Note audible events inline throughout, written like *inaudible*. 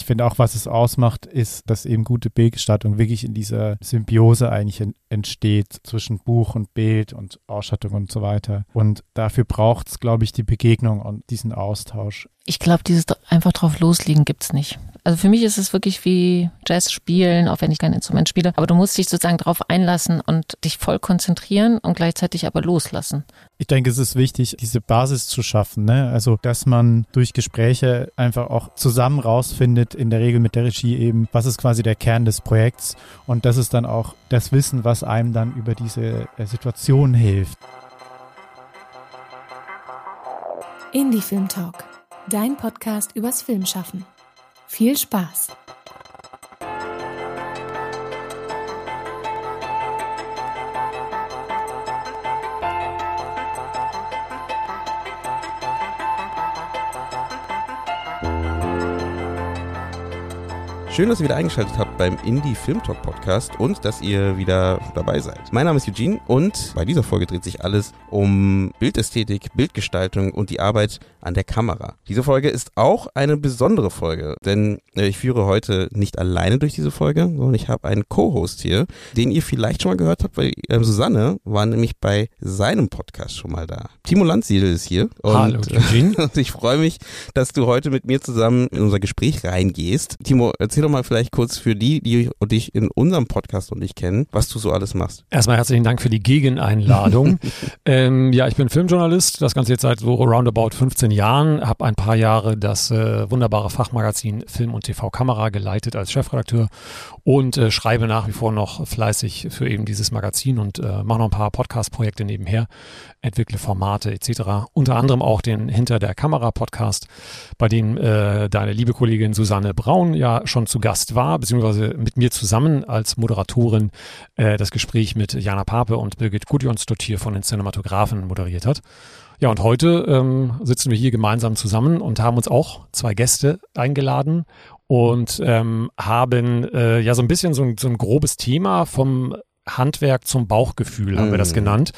ich finde auch, was es ausmacht, ist, dass eben gute Bildgestaltung wirklich in dieser Symbiose eigentlich entsteht zwischen Buch und Bild und Ausstattung und so weiter. Und dafür braucht es, glaube ich, die Begegnung und diesen Austausch. Ich glaube, dieses einfach drauf loslegen gibt es nicht. Also für mich ist es wirklich wie Jazz spielen, auch wenn ich kein Instrument spiele. Aber du musst dich sozusagen darauf einlassen und dich voll konzentrieren und gleichzeitig aber loslassen. Ich denke, es ist wichtig, diese Basis zu schaffen. Ne? Also, dass man durch Gespräche einfach auch zusammen rausfindet, in der Regel mit der Regie eben, was ist quasi der Kern des Projekts. Und das ist dann auch das Wissen, was einem dann über diese äh, Situation hilft. Indie Film Talk, dein Podcast übers Filmschaffen. Viel Spaß! Schön, dass ihr wieder eingeschaltet habt beim Indie Film Talk Podcast und dass ihr wieder dabei seid. Mein Name ist Eugene und bei dieser Folge dreht sich alles um Bildästhetik, Bildgestaltung und die Arbeit an der Kamera. Diese Folge ist auch eine besondere Folge, denn äh, ich führe heute nicht alleine durch diese Folge, sondern ich habe einen Co-Host hier, den ihr vielleicht schon mal gehört habt, weil äh, Susanne war nämlich bei seinem Podcast schon mal da. Timo Landsiedel ist hier. Und, Hallo, *laughs* Eugene. und ich freue mich, dass du heute mit mir zusammen in unser Gespräch reingehst. Timo, erzähl erzähl doch mal vielleicht kurz für die, die dich in unserem Podcast und nicht kennen, was du so alles machst. Erstmal herzlichen Dank für die Gegeneinladung. *laughs* ähm, ja, ich bin Filmjournalist, das Ganze jetzt seit so roundabout 15 Jahren, habe ein paar Jahre das äh, wunderbare Fachmagazin Film und TV Kamera geleitet als Chefredakteur und äh, schreibe nach wie vor noch fleißig für eben dieses Magazin und äh, mache noch ein paar Podcast-Projekte nebenher, entwickle Formate etc. Unter anderem auch den Hinter der Kamera Podcast, bei dem äh, deine liebe Kollegin Susanne Braun ja schon zu Gast war, beziehungsweise mit mir zusammen als Moderatorin äh, das Gespräch mit Jana Pape und Birgit Gudjonsdott hier von den Cinematografen moderiert hat. Ja, und heute ähm, sitzen wir hier gemeinsam zusammen und haben uns auch zwei Gäste eingeladen und ähm, haben äh, ja so ein bisschen so ein, so ein grobes Thema vom Handwerk zum Bauchgefühl, haben wir das mhm. genannt.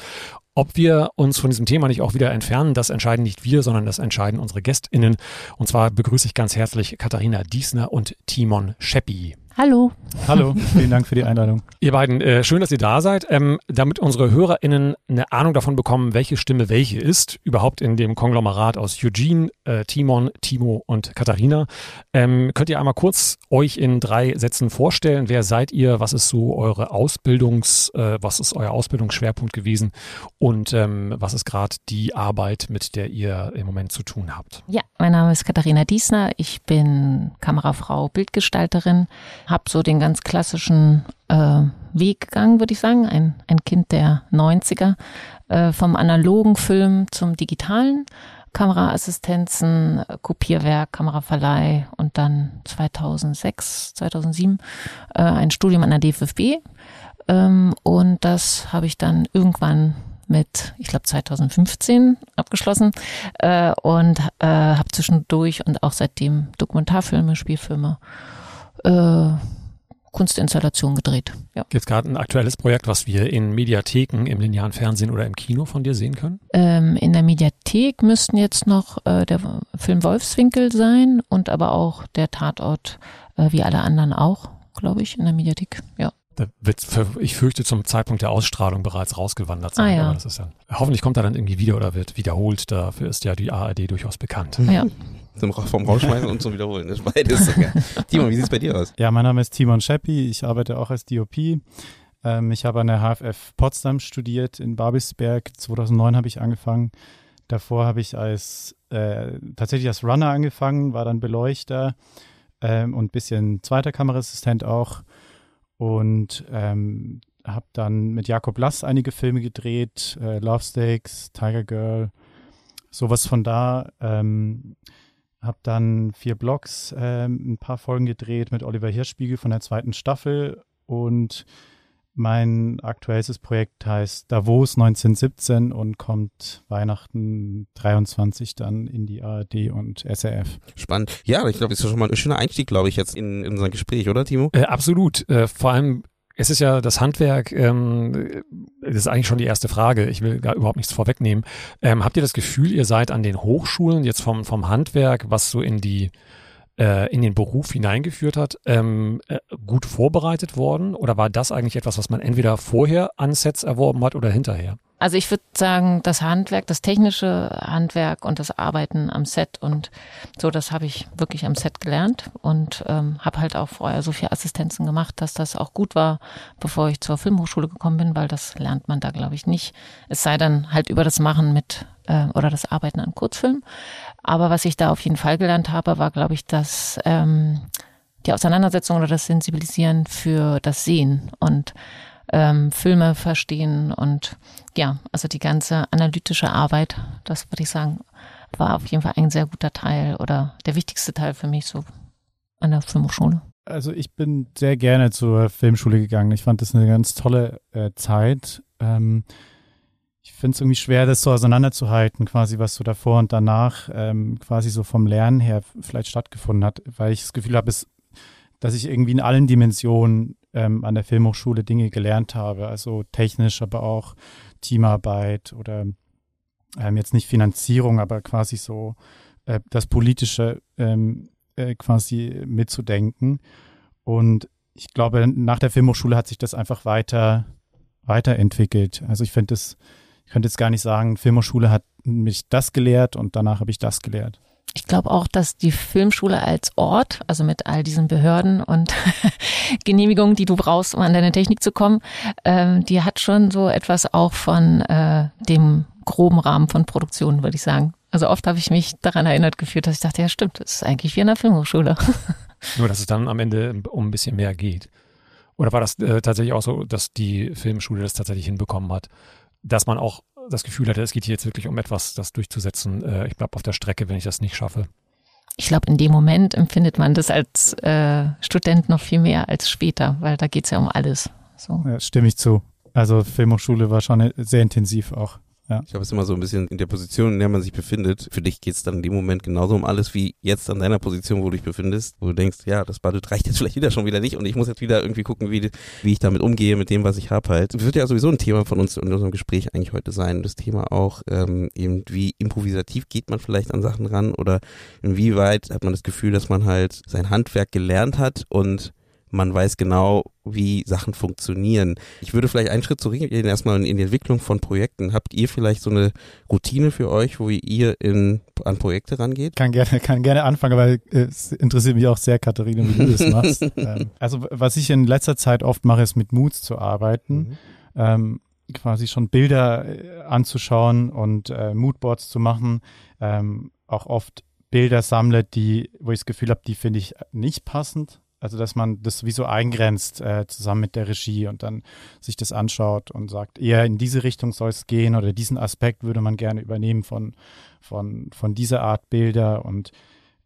Ob wir uns von diesem Thema nicht auch wieder entfernen, das entscheiden nicht wir, sondern das entscheiden unsere GästInnen. Und zwar begrüße ich ganz herzlich Katharina Diesner und Timon Scheppi. Hallo. Hallo, *laughs* vielen Dank für die Einladung. Ihr beiden, äh, schön, dass ihr da seid. Ähm, damit unsere HörerInnen eine Ahnung davon bekommen, welche Stimme welche ist, überhaupt in dem Konglomerat aus Eugene, äh, Timon, Timo und Katharina, ähm, könnt ihr einmal kurz euch in drei Sätzen vorstellen. Wer seid ihr? Was ist so eure Ausbildungs, äh, was ist euer Ausbildungsschwerpunkt gewesen? Und ähm, was ist gerade die Arbeit, mit der ihr im Moment zu tun habt? Ja, mein Name ist Katharina Diesner. Ich bin Kamerafrau, Bildgestalterin habe so den ganz klassischen äh, Weg gegangen, würde ich sagen. Ein, ein Kind der 90er, äh, vom analogen Film zum digitalen. Kameraassistenzen, Kopierwerk, Kameraverleih und dann 2006, 2007 äh, ein Studium an der DFFB. Ähm, und das habe ich dann irgendwann mit, ich glaube 2015 abgeschlossen äh, und äh, habe zwischendurch und auch seitdem Dokumentarfilme, Spielfilme äh, Kunstinstallation gedreht. Ja. Gibt es gerade ein aktuelles Projekt, was wir in Mediatheken, im linearen Fernsehen oder im Kino von dir sehen können? Ähm, in der Mediathek müssten jetzt noch äh, der Film Wolfswinkel sein und aber auch der Tatort, äh, wie alle anderen auch, glaube ich, in der Mediathek. Ja. Da wird, ich fürchte, zum Zeitpunkt der Ausstrahlung bereits rausgewandert sein. Ah, ja. Aber das ist ja, hoffentlich kommt er dann irgendwie wieder oder wird wiederholt. Dafür ist ja die ARD durchaus bekannt. Ja. Zum, vom Rausschmeißen und zum Wiederholen. Das ist beides sogar. *laughs* Timon, wie sieht es bei dir aus? Ja, mein Name ist Timon Scheppi. Ich arbeite auch als DOP. Ähm, ich habe an der HFF Potsdam studiert in Babelsberg. 2009 habe ich angefangen. Davor habe ich als äh, tatsächlich als Runner angefangen, war dann Beleuchter ähm, und bisschen zweiter Kameraassistent auch und ähm, habe dann mit Jakob Lass einige Filme gedreht, äh, Love Stakes, Tiger Girl, sowas von da. Ähm, habe dann vier Blogs, ähm, ein paar Folgen gedreht mit Oliver Hirschspiegel von der zweiten Staffel und mein aktuelles Projekt heißt Davos 1917 und kommt Weihnachten 23 dann in die ARD und SRF. Spannend. Ja, ich glaube, das ist schon mal ein schöner Einstieg, glaube ich, jetzt in, in unser Gespräch, oder Timo? Äh, absolut. Äh, vor allem es ist ja das Handwerk, ähm, das ist eigentlich schon die erste Frage. Ich will gar überhaupt nichts vorwegnehmen. Ähm, habt ihr das Gefühl, ihr seid an den Hochschulen jetzt vom, vom Handwerk, was so in die in den Beruf hineingeführt hat, ähm, äh, gut vorbereitet worden? Oder war das eigentlich etwas, was man entweder vorher an Sets erworben hat oder hinterher? Also ich würde sagen, das Handwerk, das technische Handwerk und das Arbeiten am Set und so, das habe ich wirklich am Set gelernt und ähm, habe halt auch vorher so viel Assistenzen gemacht, dass das auch gut war, bevor ich zur Filmhochschule gekommen bin, weil das lernt man da, glaube ich, nicht. Es sei dann halt über das Machen mit äh, oder das Arbeiten an Kurzfilmen. Aber was ich da auf jeden Fall gelernt habe, war, glaube ich, dass ähm, die Auseinandersetzung oder das Sensibilisieren für das Sehen und ähm, Filme verstehen und ja, also die ganze analytische Arbeit, das würde ich sagen, war auf jeden Fall ein sehr guter Teil oder der wichtigste Teil für mich so an der Filmhochschule. Also ich bin sehr gerne zur Filmschule gegangen. Ich fand das eine ganz tolle äh, Zeit. Ähm, ich finde es irgendwie schwer, das so auseinanderzuhalten, quasi was so davor und danach ähm, quasi so vom Lernen her vielleicht stattgefunden hat, weil ich das Gefühl habe, dass ich irgendwie in allen Dimensionen ähm, an der Filmhochschule Dinge gelernt habe, also technisch, aber auch Teamarbeit oder ähm, jetzt nicht Finanzierung, aber quasi so äh, das Politische ähm, äh, quasi mitzudenken. Und ich glaube, nach der Filmhochschule hat sich das einfach weiter weiterentwickelt. Also ich finde es, ich könnte jetzt gar nicht sagen, Filmhochschule hat mich das gelehrt und danach habe ich das gelehrt. Ich glaube auch, dass die Filmschule als Ort, also mit all diesen Behörden und *laughs* Genehmigungen, die du brauchst, um an deine Technik zu kommen, ähm, die hat schon so etwas auch von äh, dem groben Rahmen von Produktion, würde ich sagen. Also oft habe ich mich daran erinnert gefühlt, dass ich dachte, ja stimmt, das ist eigentlich wie in der Filmhochschule. *laughs* Nur, dass es dann am Ende um ein bisschen mehr geht. Oder war das äh, tatsächlich auch so, dass die Filmschule das tatsächlich hinbekommen hat, dass man auch das Gefühl hatte, es geht hier jetzt wirklich um etwas, das durchzusetzen. Äh, ich bleibe auf der Strecke, wenn ich das nicht schaffe. Ich glaube, in dem Moment empfindet man das als äh, Student noch viel mehr als später, weil da geht es ja um alles. So. Ja, stimme ich zu. Also Filmhochschule war schon sehr intensiv auch. Ja. Ich habe es immer so ein bisschen in der Position, in der man sich befindet. Für dich geht es dann in dem Moment genauso um alles wie jetzt an deiner Position, wo du dich befindest, wo du denkst, ja, das Budget reicht jetzt vielleicht wieder schon wieder nicht und ich muss jetzt wieder irgendwie gucken, wie, wie ich damit umgehe, mit dem, was ich habe halt. Das wird ja sowieso ein Thema von uns in unserem Gespräch eigentlich heute sein. Das Thema auch ähm, eben, wie improvisativ geht man vielleicht an Sachen ran oder inwieweit hat man das Gefühl, dass man halt sein Handwerk gelernt hat und man weiß genau, wie Sachen funktionieren. Ich würde vielleicht einen Schritt zurückgehen, erstmal in die Entwicklung von Projekten. Habt ihr vielleicht so eine Routine für euch, wo ihr in, an Projekte rangeht? Kann gerne, kann gerne anfangen, weil es interessiert mich auch sehr, Katharina, wie du das *laughs* machst. ähm, also was ich in letzter Zeit oft mache, ist mit Moods zu arbeiten. Mhm. Ähm, quasi schon Bilder äh, anzuschauen und äh, Moodboards zu machen. Ähm, auch oft Bilder sammle, die, wo ich das Gefühl habe, die finde ich nicht passend also, dass man das wie so eingrenzt äh, zusammen mit der Regie und dann sich das anschaut und sagt, eher in diese Richtung soll es gehen oder diesen Aspekt würde man gerne übernehmen von, von, von dieser Art Bilder und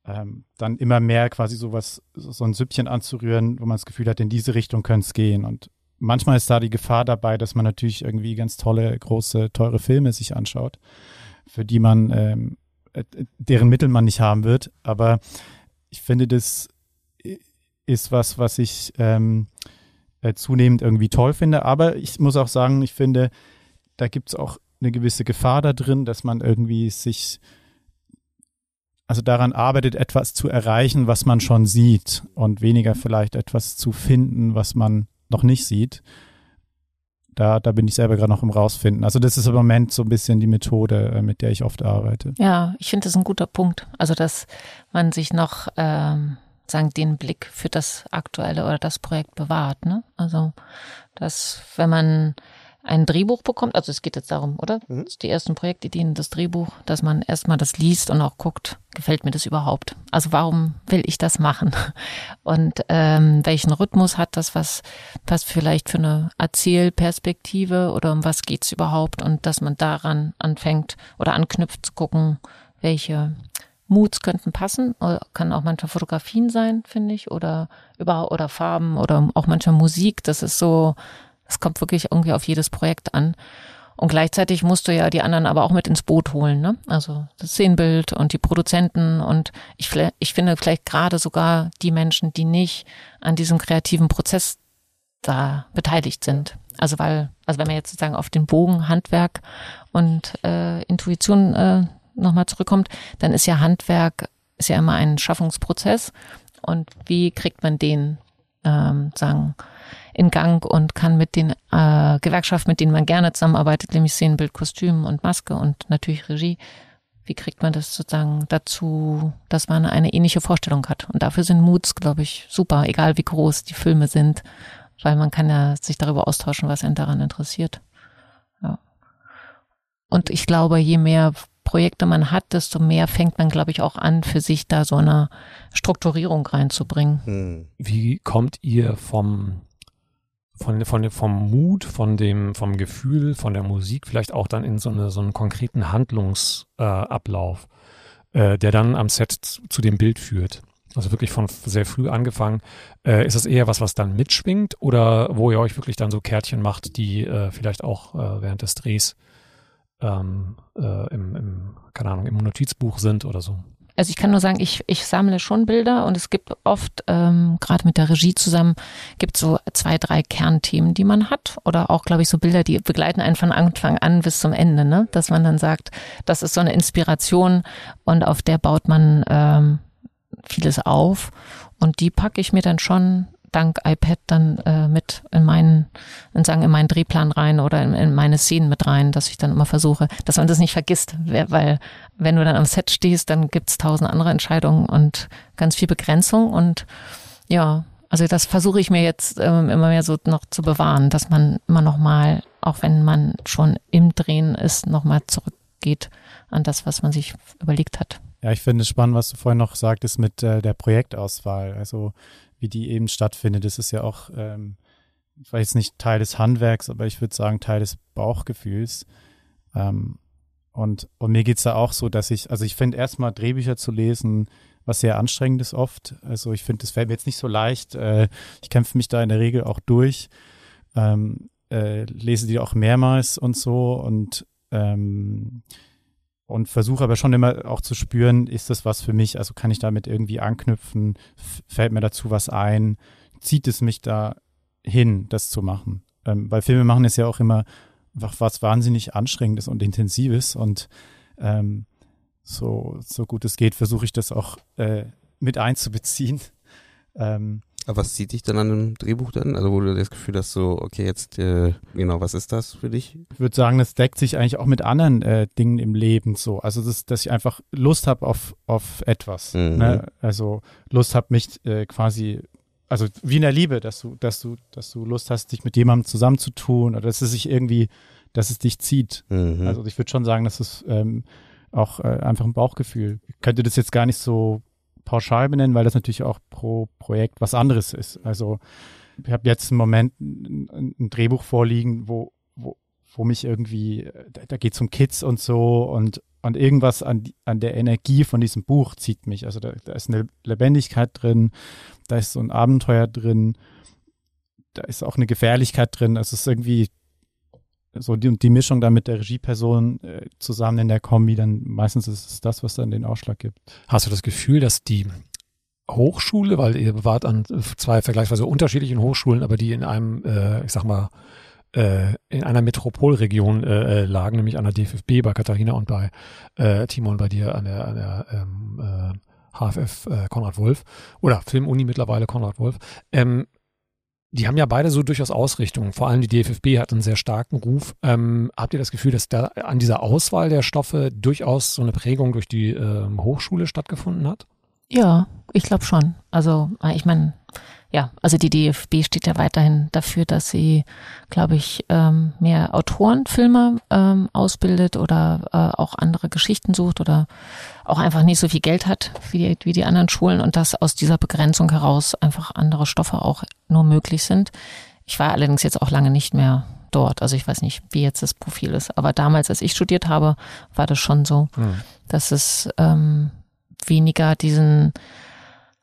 ähm, dann immer mehr quasi sowas, so ein Süppchen anzurühren, wo man das Gefühl hat, in diese Richtung könnte es gehen. Und manchmal ist da die Gefahr dabei, dass man natürlich irgendwie ganz tolle, große, teure Filme sich anschaut, für die man, ähm, äh, deren Mittel man nicht haben wird. Aber ich finde das ist was, was ich ähm, äh, zunehmend irgendwie toll finde. Aber ich muss auch sagen, ich finde, da gibt es auch eine gewisse Gefahr da drin, dass man irgendwie sich also daran arbeitet, etwas zu erreichen, was man schon sieht und weniger vielleicht etwas zu finden, was man noch nicht sieht. Da, da bin ich selber gerade noch im Rausfinden. Also das ist im Moment so ein bisschen die Methode, äh, mit der ich oft arbeite. Ja, ich finde das ein guter Punkt. Also dass man sich noch ähm, sagen, den Blick für das aktuelle oder das Projekt bewahrt. Ne? Also, dass wenn man ein Drehbuch bekommt, also es geht jetzt darum, oder? Mhm. Die ersten Projektideen, das Drehbuch, dass man erstmal das liest und auch guckt, gefällt mir das überhaupt? Also warum will ich das machen? *laughs* Und ähm, welchen Rhythmus hat das, was passt vielleicht für eine Erzählperspektive oder um was geht's überhaupt? Und dass man daran anfängt oder anknüpft zu gucken, welche Moods könnten passen, kann auch manchmal Fotografien sein, finde ich, oder über oder Farben oder auch manchmal Musik. Das ist so, es kommt wirklich irgendwie auf jedes Projekt an. Und gleichzeitig musst du ja die anderen aber auch mit ins Boot holen, ne? Also das Szenenbild und die Produzenten und ich, ich finde vielleicht gerade sogar die Menschen, die nicht an diesem kreativen Prozess da beteiligt sind. Also weil, also wenn man jetzt sozusagen auf den Bogen Handwerk und äh, Intuition äh, nochmal zurückkommt, dann ist ja Handwerk ist ja immer ein Schaffungsprozess. Und wie kriegt man den, ähm, sagen, in Gang und kann mit den äh, Gewerkschaften, mit denen man gerne zusammenarbeitet, nämlich Szenenbild, Kostüm und Maske und natürlich Regie, wie kriegt man das sozusagen dazu, dass man eine ähnliche Vorstellung hat? Und dafür sind Moods, glaube ich, super, egal wie groß die Filme sind, weil man kann ja sich darüber austauschen, was einen daran interessiert. Ja. Und ich glaube, je mehr Projekte man hat, desto mehr fängt man, glaube ich, auch an, für sich da so eine Strukturierung reinzubringen. Hm. Wie kommt ihr vom von, von, vom Mut, von dem, vom Gefühl, von der Musik vielleicht auch dann in so, eine, so einen konkreten Handlungsablauf, äh, äh, der dann am Set zu dem Bild führt. Also wirklich von sehr früh angefangen. Äh, ist das eher was, was dann mitschwingt oder wo ihr euch wirklich dann so Kärtchen macht, die äh, vielleicht auch äh, während des Drehs ähm, äh, im, im, keine Ahnung, im Notizbuch sind oder so? Also ich kann nur sagen, ich, ich sammle schon Bilder und es gibt oft, ähm, gerade mit der Regie zusammen, gibt so zwei, drei Kernthemen, die man hat. Oder auch, glaube ich, so Bilder, die begleiten einen von Anfang an bis zum Ende, ne? Dass man dann sagt, das ist so eine Inspiration und auf der baut man ähm, vieles auf. Und die packe ich mir dann schon dank iPad dann äh, mit in meinen, in sagen, in meinen Drehplan rein oder in, in, meine Szenen mit rein, dass ich dann immer versuche, dass man das nicht vergisst, weil wenn du dann am Set stehst, dann gibt's tausend andere Entscheidungen und ganz viel Begrenzung und ja, also das versuche ich mir jetzt ähm, immer mehr so noch zu bewahren, dass man immer noch mal, auch wenn man schon im Drehen ist, noch mal zurückgeht an das, was man sich überlegt hat. Ja, ich finde es spannend, was du vorhin noch sagtest mit äh, der Projektauswahl. Also wie die eben stattfindet. Das ist ja auch, ähm, vielleicht nicht Teil des Handwerks, aber ich würde sagen Teil des Bauchgefühls. Ähm, und, und mir geht's da auch so, dass ich, also ich finde erstmal Drehbücher zu lesen, was sehr anstrengend ist oft. Also ich finde, das fällt mir jetzt nicht so leicht. Äh, ich kämpfe mich da in der Regel auch durch, ähm, äh, lese die auch mehrmals und so und ähm, und versuche aber schon immer auch zu spüren, ist das was für mich? Also kann ich damit irgendwie anknüpfen? Fällt mir dazu was ein? Zieht es mich da hin, das zu machen? Ähm, weil Filme machen ist ja auch immer was wahnsinnig Anstrengendes und Intensives und ähm, so, so gut es geht, versuche ich das auch äh, mit einzubeziehen. *laughs* Ähm, aber was zieht dich dann an einem Drehbuch dann? Also wo du das Gefühl hast, so, okay, jetzt, äh, genau, was ist das für dich? Ich würde sagen, das deckt sich eigentlich auch mit anderen äh, Dingen im Leben so. Also das, dass ich einfach Lust habe auf, auf etwas. Mhm. Ne? Also Lust habe mich äh, quasi, also wie in der Liebe, dass du, dass du, dass du Lust hast, dich mit jemandem zusammenzutun oder dass es sich irgendwie, dass es dich zieht. Mhm. Also ich würde schon sagen, dass es ähm, auch äh, einfach ein Bauchgefühl. Ich könnte das jetzt gar nicht so pauschal benennen, weil das natürlich auch pro Projekt was anderes ist. Also ich habe jetzt im Moment ein, ein Drehbuch vorliegen, wo, wo, wo mich irgendwie, da, da geht es um Kids und so und, und irgendwas an, an der Energie von diesem Buch zieht mich. Also da, da ist eine Lebendigkeit drin, da ist so ein Abenteuer drin, da ist auch eine Gefährlichkeit drin. Also es ist irgendwie so die, die Mischung dann mit der Regieperson äh, zusammen in der Kombi, dann meistens ist es das, was dann den Ausschlag gibt. Hast du das Gefühl, dass die Hochschule, weil ihr wart an zwei vergleichsweise unterschiedlichen Hochschulen, aber die in einem, äh, ich sag mal, äh, in einer Metropolregion äh, äh lagen, nämlich an der DFFB bei Katharina und bei äh, Timon bei dir an der, an der ähm, äh, HFF äh, Konrad Wolf oder Filmuni mittlerweile Konrad Wolf. Ähm, die haben ja beide so durchaus Ausrichtungen. Vor allem die DFFB hat einen sehr starken Ruf. Ähm, habt ihr das Gefühl, dass da an dieser Auswahl der Stoffe durchaus so eine Prägung durch die ähm, Hochschule stattgefunden hat? Ja, ich glaube schon. Also äh, ich meine, ja, also die DFB steht ja weiterhin dafür, dass sie, glaube ich, ähm, mehr Autoren, Filmer ähm, ausbildet oder äh, auch andere Geschichten sucht oder auch einfach nicht so viel Geld hat wie die, wie die anderen Schulen und dass aus dieser Begrenzung heraus einfach andere Stoffe auch nur möglich sind. Ich war allerdings jetzt auch lange nicht mehr dort. Also ich weiß nicht, wie jetzt das Profil ist. Aber damals, als ich studiert habe, war das schon so, mhm. dass es ähm, weniger diesen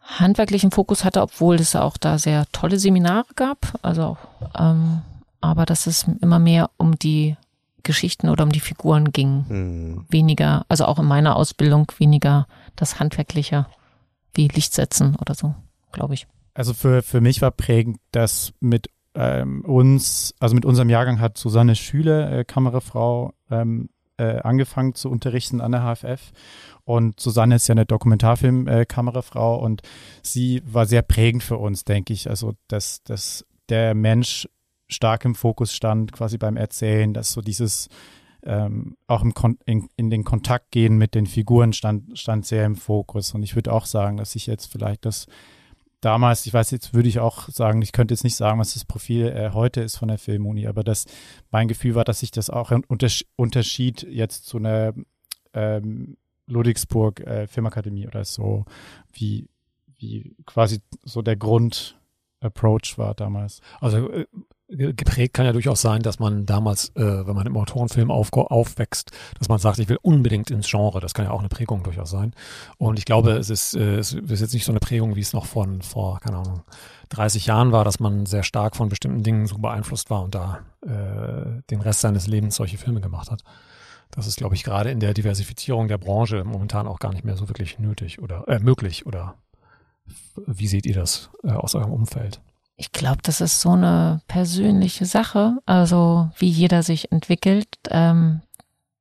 handwerklichen Fokus hatte, obwohl es auch da sehr tolle Seminare gab. Also, ähm, aber dass es immer mehr um die Geschichten oder um die Figuren ging. Mhm. Weniger, also auch in meiner Ausbildung weniger das Handwerkliche wie Lichtsetzen oder so, glaube ich. Also für, für mich war prägend, dass mit ähm, uns, also mit unserem Jahrgang hat Susanne Schüler, äh, Kamerafrau, ähm, äh, angefangen zu unterrichten an der HFF. Und Susanne ist ja eine Dokumentarfilm-Kamerafrau und sie war sehr prägend für uns, denke ich. Also, dass, dass der Mensch stark im Fokus stand, quasi beim Erzählen, dass so dieses ähm, auch im Kon in, in den Kontakt gehen mit den Figuren stand, stand sehr im Fokus. Und ich würde auch sagen, dass ich jetzt vielleicht das damals, ich weiß jetzt, würde ich auch sagen, ich könnte jetzt nicht sagen, was das Profil äh, heute ist von der Filmuni, aber das, mein Gefühl war, dass sich das auch untersch unterschied jetzt zu einer ähm, Ludwigsburg äh, Filmakademie oder so, wie, wie quasi so der Grund-Approach war damals. Also äh, geprägt kann ja durchaus sein, dass man damals, äh, wenn man im Autorenfilm auf, aufwächst, dass man sagt, ich will unbedingt ins Genre. Das kann ja auch eine Prägung durchaus sein. Und ich glaube, es ist, äh, es ist jetzt nicht so eine Prägung, wie es noch von vor, keine Ahnung, 30 Jahren war, dass man sehr stark von bestimmten Dingen so beeinflusst war und da äh, den Rest seines Lebens solche Filme gemacht hat. Das ist, glaube ich, gerade in der Diversifizierung der Branche momentan auch gar nicht mehr so wirklich nötig oder äh, möglich. Oder wie seht ihr das äh, aus eurem Umfeld? Ich glaube, das ist so eine persönliche Sache, also wie jeder sich entwickelt, ähm,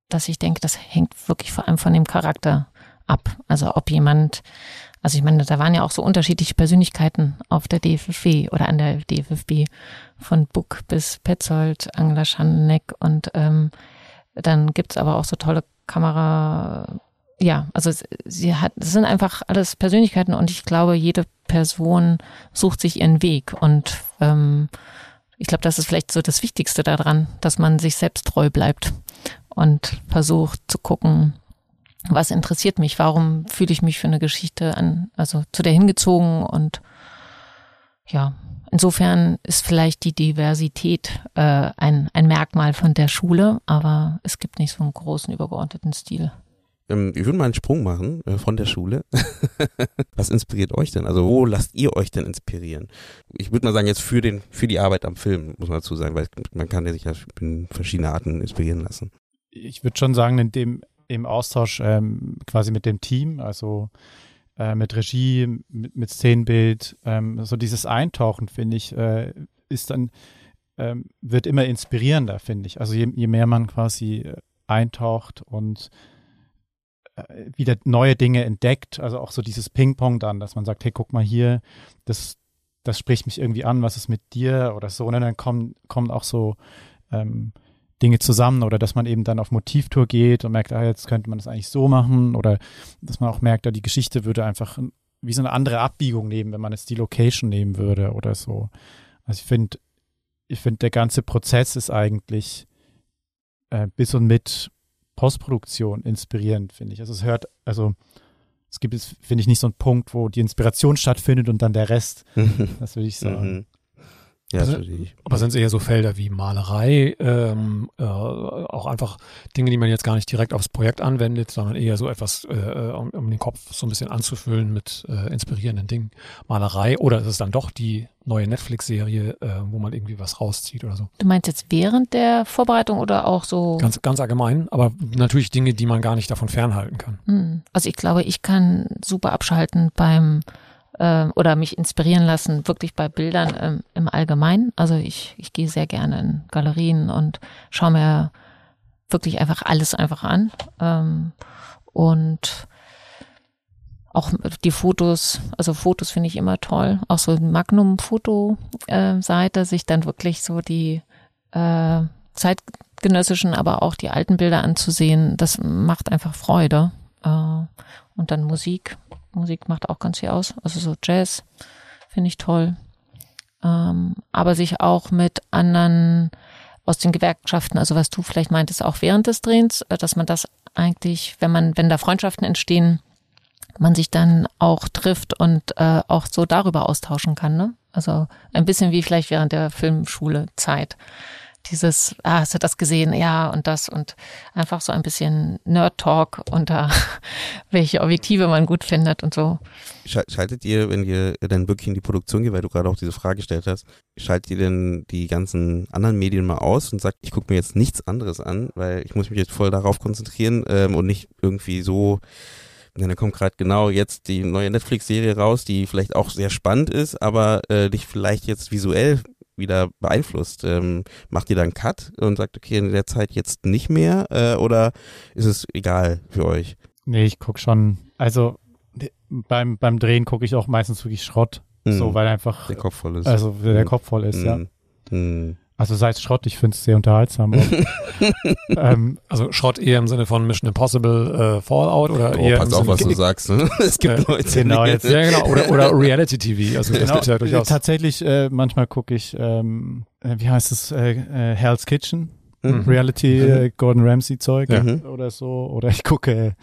dass ich denke, das hängt wirklich vor allem von dem Charakter ab. Also ob jemand, also ich meine, da waren ja auch so unterschiedliche Persönlichkeiten auf der DFFB oder an der DFFB, von Buck bis Petzold, Angela Schanneck und ähm, dann gibt's aber auch so tolle Kamera, ja, also sie hat, es sind einfach alles Persönlichkeiten und ich glaube, jede Person sucht sich ihren Weg und ähm, ich glaube, das ist vielleicht so das Wichtigste daran, dass man sich selbst treu bleibt und versucht zu gucken, was interessiert mich, warum fühle ich mich für eine Geschichte an, also zu der hingezogen und ja, insofern ist vielleicht die Diversität äh, ein, ein Merkmal von der Schule, aber es gibt nicht so einen großen übergeordneten Stil. Ähm, ich würde mal einen Sprung machen äh, von der Schule. *laughs* Was inspiriert euch denn? Also wo lasst ihr euch denn inspirieren? Ich würde mal sagen, jetzt für den, für die Arbeit am Film, muss man dazu sagen, weil man kann ja sich ja in verschiedene Arten inspirieren lassen. Ich würde schon sagen, in dem, im Austausch ähm, quasi mit dem Team, also äh, mit Regie, mit, mit Szenenbild, ähm, so dieses Eintauchen, finde ich, äh, ist dann, ähm, wird immer inspirierender, finde ich. Also je, je mehr man quasi äh, eintaucht und wieder neue Dinge entdeckt. Also auch so dieses Ping-Pong dann, dass man sagt, hey, guck mal hier, das, das spricht mich irgendwie an, was ist mit dir oder so. Und dann kommen, kommen auch so ähm, Dinge zusammen oder dass man eben dann auf Motivtour geht und merkt, ah, jetzt könnte man das eigentlich so machen oder dass man auch merkt, ah, die Geschichte würde einfach wie so eine andere Abbiegung nehmen, wenn man jetzt die Location nehmen würde oder so. Also ich finde, ich finde, der ganze Prozess ist eigentlich äh, bis und mit Postproduktion inspirierend, finde ich. Also es hört, also es gibt jetzt, finde ich, nicht so einen Punkt, wo die Inspiration stattfindet und dann der Rest. das würde ich sagen. Ja, also, aber sind es eher so Felder wie Malerei, ähm, äh, auch einfach Dinge, die man jetzt gar nicht direkt aufs Projekt anwendet, sondern eher so etwas, äh, äh, um, um den Kopf so ein bisschen anzufüllen mit äh, inspirierenden Dingen. Malerei oder ist es dann doch die neue Netflix-Serie, äh, wo man irgendwie was rauszieht oder so? Du meinst jetzt während der Vorbereitung oder auch so? Ganz, ganz allgemein, aber natürlich Dinge, die man gar nicht davon fernhalten kann. Hm. Also ich glaube, ich kann super abschalten beim äh, oder mich inspirieren lassen, wirklich bei Bildern ähm, im Allgemeinen. Also ich, ich gehe sehr gerne in Galerien und schaue mir wirklich einfach alles einfach an. Ähm, und auch die Fotos, also Fotos finde ich immer toll. Auch so Magnum-Foto-Seite, äh, sich dann wirklich so die äh, zeitgenössischen, aber auch die alten Bilder anzusehen, das macht einfach Freude. Äh, und dann Musik. Musik macht auch ganz viel aus. Also so Jazz finde ich toll. Ähm, aber sich auch mit anderen aus den Gewerkschaften, also was du vielleicht meintest, auch während des Drehens, äh, dass man das eigentlich, wenn man, wenn da Freundschaften entstehen, man sich dann auch trifft und äh, auch so darüber austauschen kann. Ne? Also ein bisschen wie vielleicht während der Filmschule Zeit dieses, ah, hast du das gesehen? Ja, und das und einfach so ein bisschen Nerd-Talk unter *laughs* welche Objektive man gut findet und so. Schaltet ihr, wenn ihr dann wirklich in die Produktion geht, weil du gerade auch diese Frage gestellt hast, schaltet ihr denn die ganzen anderen Medien mal aus und sagt, ich gucke mir jetzt nichts anderes an, weil ich muss mich jetzt voll darauf konzentrieren ähm, und nicht irgendwie so ja, da kommt gerade genau jetzt die neue Netflix-Serie raus, die vielleicht auch sehr spannend ist, aber äh, dich vielleicht jetzt visuell wieder beeinflusst? Ähm, macht ihr dann Cut und sagt, okay, in der Zeit jetzt nicht mehr äh, oder ist es egal für euch? Nee, ich guck schon, also beim, beim Drehen gucke ich auch meistens wirklich Schrott, Hm. so weil einfach, Der Kopf voll ist. also der Hm. Kopf voll ist, ja. Also sei es Schrott, ich finde es sehr unterhaltsam. *laughs* ähm, Also Schrott eher im Sinne von Mission Impossible äh, Fallout oder Oh, eher pass auf, Sinne was du sagst. Ne? *laughs* Es gibt Äh, Leute, genau, jetzt- Ja, genau. Oder, oder Reality TV. Also das genau, gibt's ja durchaus. tatsächlich, äh, manchmal gucke ich, ähm, äh, wie heißt es, äh, äh, Hell's Kitchen, Mhm. Reality äh, Gordon Ramsay Zeug Ja. oder so. Oder ich gucke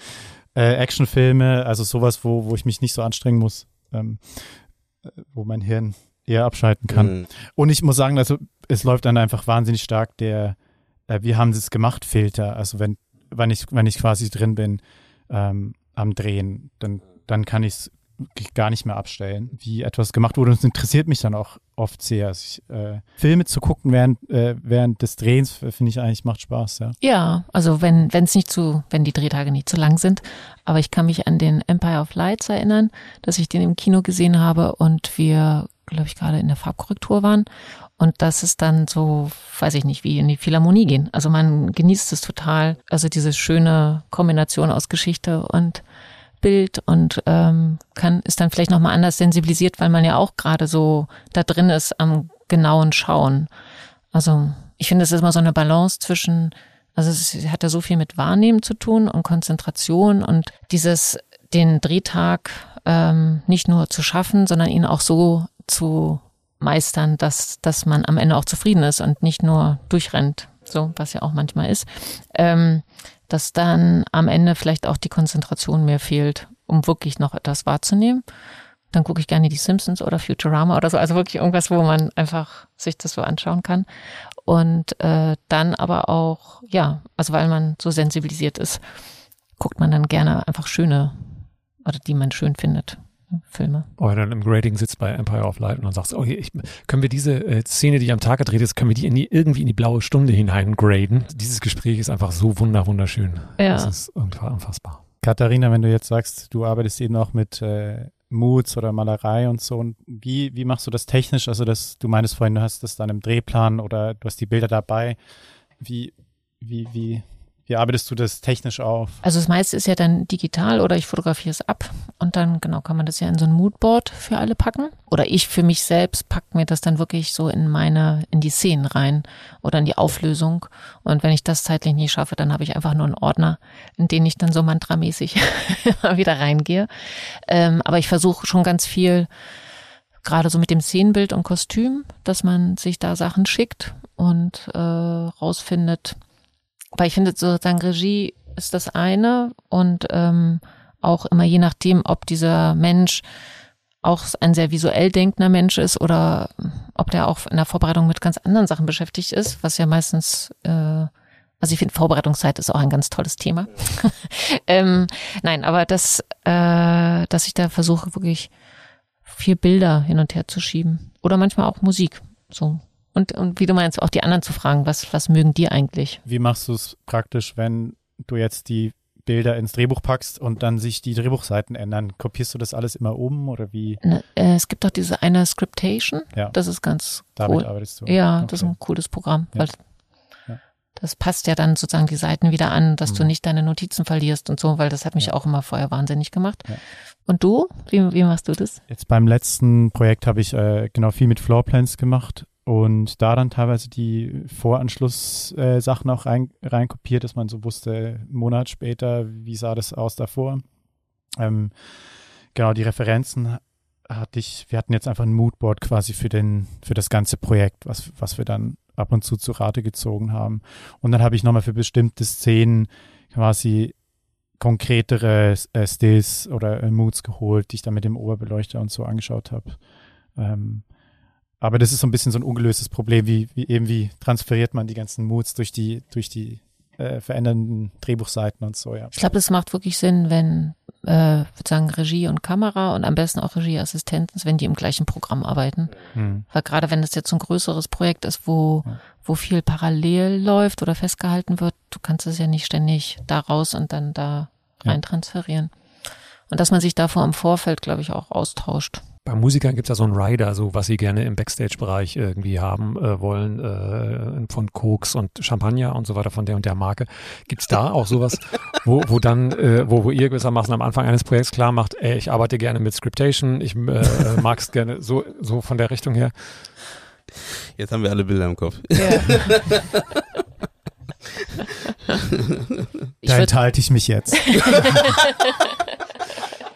äh, Actionfilme, also sowas, wo, wo ich mich nicht so anstrengen muss, ähm, äh, wo mein Hirn eher abschalten kann. Mhm. Und ich muss sagen, also es läuft dann einfach wahnsinnig stark der, äh, wie haben sie es gemacht, Filter. Also wenn, wenn ich, wenn ich quasi drin bin ähm, am Drehen, dann, dann kann ich es gar nicht mehr abstellen, wie etwas gemacht wurde. Und es interessiert mich dann auch oft sehr. Also ich, äh, Filme zu gucken während, äh, während des Drehens, äh, finde ich eigentlich, macht Spaß, ja. Ja, also wenn wenn es nicht zu, wenn die Drehtage nicht zu lang sind. Aber ich kann mich an den Empire of Lights erinnern, dass ich den im Kino gesehen habe und wir, glaube ich, gerade in der Farbkorrektur waren. Und das ist dann so, weiß ich nicht, wie in die Philharmonie gehen. Also man genießt es total. Also diese schöne Kombination aus Geschichte und Bild und ähm, kann ist dann vielleicht nochmal anders sensibilisiert, weil man ja auch gerade so da drin ist am genauen Schauen. Also ich finde, es ist immer so eine Balance zwischen, also es hat ja so viel mit Wahrnehmen zu tun und Konzentration und dieses, den Drehtag ähm, nicht nur zu schaffen, sondern ihn auch so zu meistern, dass, dass man am Ende auch zufrieden ist und nicht nur durchrennt, so was ja auch manchmal ist, ähm, dass dann am Ende vielleicht auch die Konzentration mehr fehlt, um wirklich noch etwas wahrzunehmen. Dann gucke ich gerne die Simpsons oder Futurama oder so, also wirklich irgendwas, wo man einfach sich das so anschauen kann. Und äh, dann aber auch, ja, also weil man so sensibilisiert ist, guckt man dann gerne einfach schöne oder die man schön findet, Filme. Oder dann im Grading sitzt bei Empire of Light und dann sagst du, okay, ich, können wir diese äh, Szene, die am Tag gedreht ist, können wir die, in die irgendwie in die blaue Stunde hinein graden? Dieses Gespräch ist einfach so wunder wunderschön. Ja. Das ist irgendwie unfassbar. Katharina, wenn du jetzt sagst, du arbeitest eben auch mit äh, Moods oder Malerei und so, und wie, wie machst du das technisch? Also das, du meinst vorhin, du hast das dann im Drehplan oder du hast die Bilder dabei. Wie, wie, wie, wie arbeitest du das technisch auf? Also das meiste ist ja dann digital oder ich fotografiere es ab und dann genau kann man das ja in so ein Moodboard für alle packen. Oder ich für mich selbst packe mir das dann wirklich so in meine, in die Szenen rein oder in die Auflösung. Und wenn ich das zeitlich nicht schaffe, dann habe ich einfach nur einen Ordner, in den ich dann so mantramäßig *laughs* wieder reingehe. Ähm, aber ich versuche schon ganz viel, gerade so mit dem Szenenbild und Kostüm, dass man sich da Sachen schickt und äh, rausfindet, weil ich finde sozusagen Regie ist das eine und ähm, auch immer je nachdem, ob dieser Mensch auch ein sehr visuell denkender Mensch ist oder ob der auch in der Vorbereitung mit ganz anderen Sachen beschäftigt ist, was ja meistens, äh, also ich finde Vorbereitungszeit ist auch ein ganz tolles Thema. *laughs* ähm, nein, aber das, äh, dass ich da versuche wirklich vier Bilder hin und her zu schieben oder manchmal auch Musik, so und, und wie du meinst, auch die anderen zu fragen, was, was mögen die eigentlich? Wie machst du es praktisch, wenn du jetzt die Bilder ins Drehbuch packst und dann sich die Drehbuchseiten ändern? Kopierst du das alles immer um oder wie? Ne, äh, Es gibt doch diese eine Scriptation, Ja. das ist ganz Damit cool. arbeitest du? Ja, das ist Okay. ein cooles Programm, Ja. weil Ja. das passt ja dann sozusagen die Seiten wieder an, dass du Mhm. nicht deine Notizen verlierst und so, weil das hat mich Ja. auch immer vorher wahnsinnig gemacht. Und du? Wie, wie machst du das? Jetzt beim letzten Projekt habe ich äh, genau viel mit Floorplans gemacht und da dann teilweise die Voranschluss-Sachen äh, auch rein, reinkopiert, dass man so wusste, Monat später, wie sah das aus davor. Ähm, genau, die Referenzen hatte ich, wir hatten jetzt einfach ein Moodboard quasi für den, für das ganze Projekt, was, was wir dann ab und zu zu Rate gezogen haben. Und dann habe ich nochmal für bestimmte Szenen quasi konkretere äh, Stills oder äh, Moods geholt, die ich dann mit dem Oberbeleuchter und so angeschaut habe. Ähm, aber das ist so ein bisschen so ein ungelöstes Problem, wie, wie eben wie transferiert man die ganzen Moods durch die, durch die äh, verändernden Drehbuchseiten und so, ja. Ich glaube, das macht wirklich Sinn, wenn, äh, würde sagen, Regie und Kamera und am besten auch Regieassistenten, wenn die im gleichen Programm arbeiten. Hm. Weil gerade wenn es jetzt so ein größeres Projekt ist, wo, Ja. wo viel parallel läuft oder festgehalten wird, du kannst es ja nicht ständig da raus und dann da Ja. rein transferieren. Und dass man sich davor im Vorfeld, glaube ich, auch austauscht. Bei Musikern gibt es ja so einen Rider, so was sie gerne im Backstage-Bereich irgendwie haben äh, wollen, äh, von Koks und Champagner und so weiter von der und der Marke. Gibt es da auch sowas, *laughs* wo, wo dann, äh, wo, wo ihr gewissermaßen am Anfang eines Projekts klar macht, ey, ich arbeite gerne mit Scriptation, ich äh, *laughs* mag es gerne so, so von der Richtung her? Jetzt haben wir alle Bilder im Kopf. Ja. *laughs* da enthalte ich mich jetzt.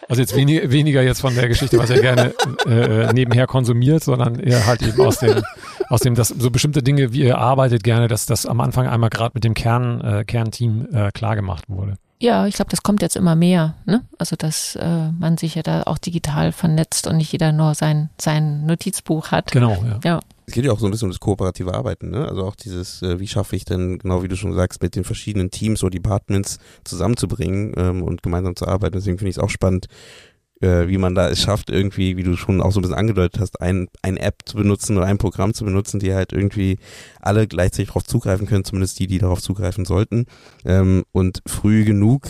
Also jetzt wenig, weniger jetzt von der Geschichte, was er gerne äh, nebenher konsumiert, sondern eher halt eben aus dem, aus dem, dass so bestimmte Dinge, wie er arbeitet gerne, dass das am Anfang einmal gerade mit dem Kern, äh, Kernteam äh, klar gemacht wurde. Ja, ich glaube, das kommt jetzt immer mehr. Ne? Also, dass äh, man sich ja da auch digital vernetzt und nicht jeder nur sein, sein Notizbuch hat. Genau, ja. Ja, Es geht ja auch so ein bisschen um das kooperative Arbeiten, ne? Also auch dieses, äh, wie schaffe ich denn, genau wie du schon sagst, mit den verschiedenen Teams oder Departments zusammenzubringen ähm, und gemeinsam zu arbeiten. Deswegen finde ich es auch spannend, äh, wie man da es schafft, irgendwie, wie du schon auch so ein bisschen angedeutet hast, ein, ein App zu benutzen oder ein Programm zu benutzen, die halt irgendwie alle gleichzeitig darauf zugreifen können, zumindest die, die darauf zugreifen sollten. Ähm, und früh genug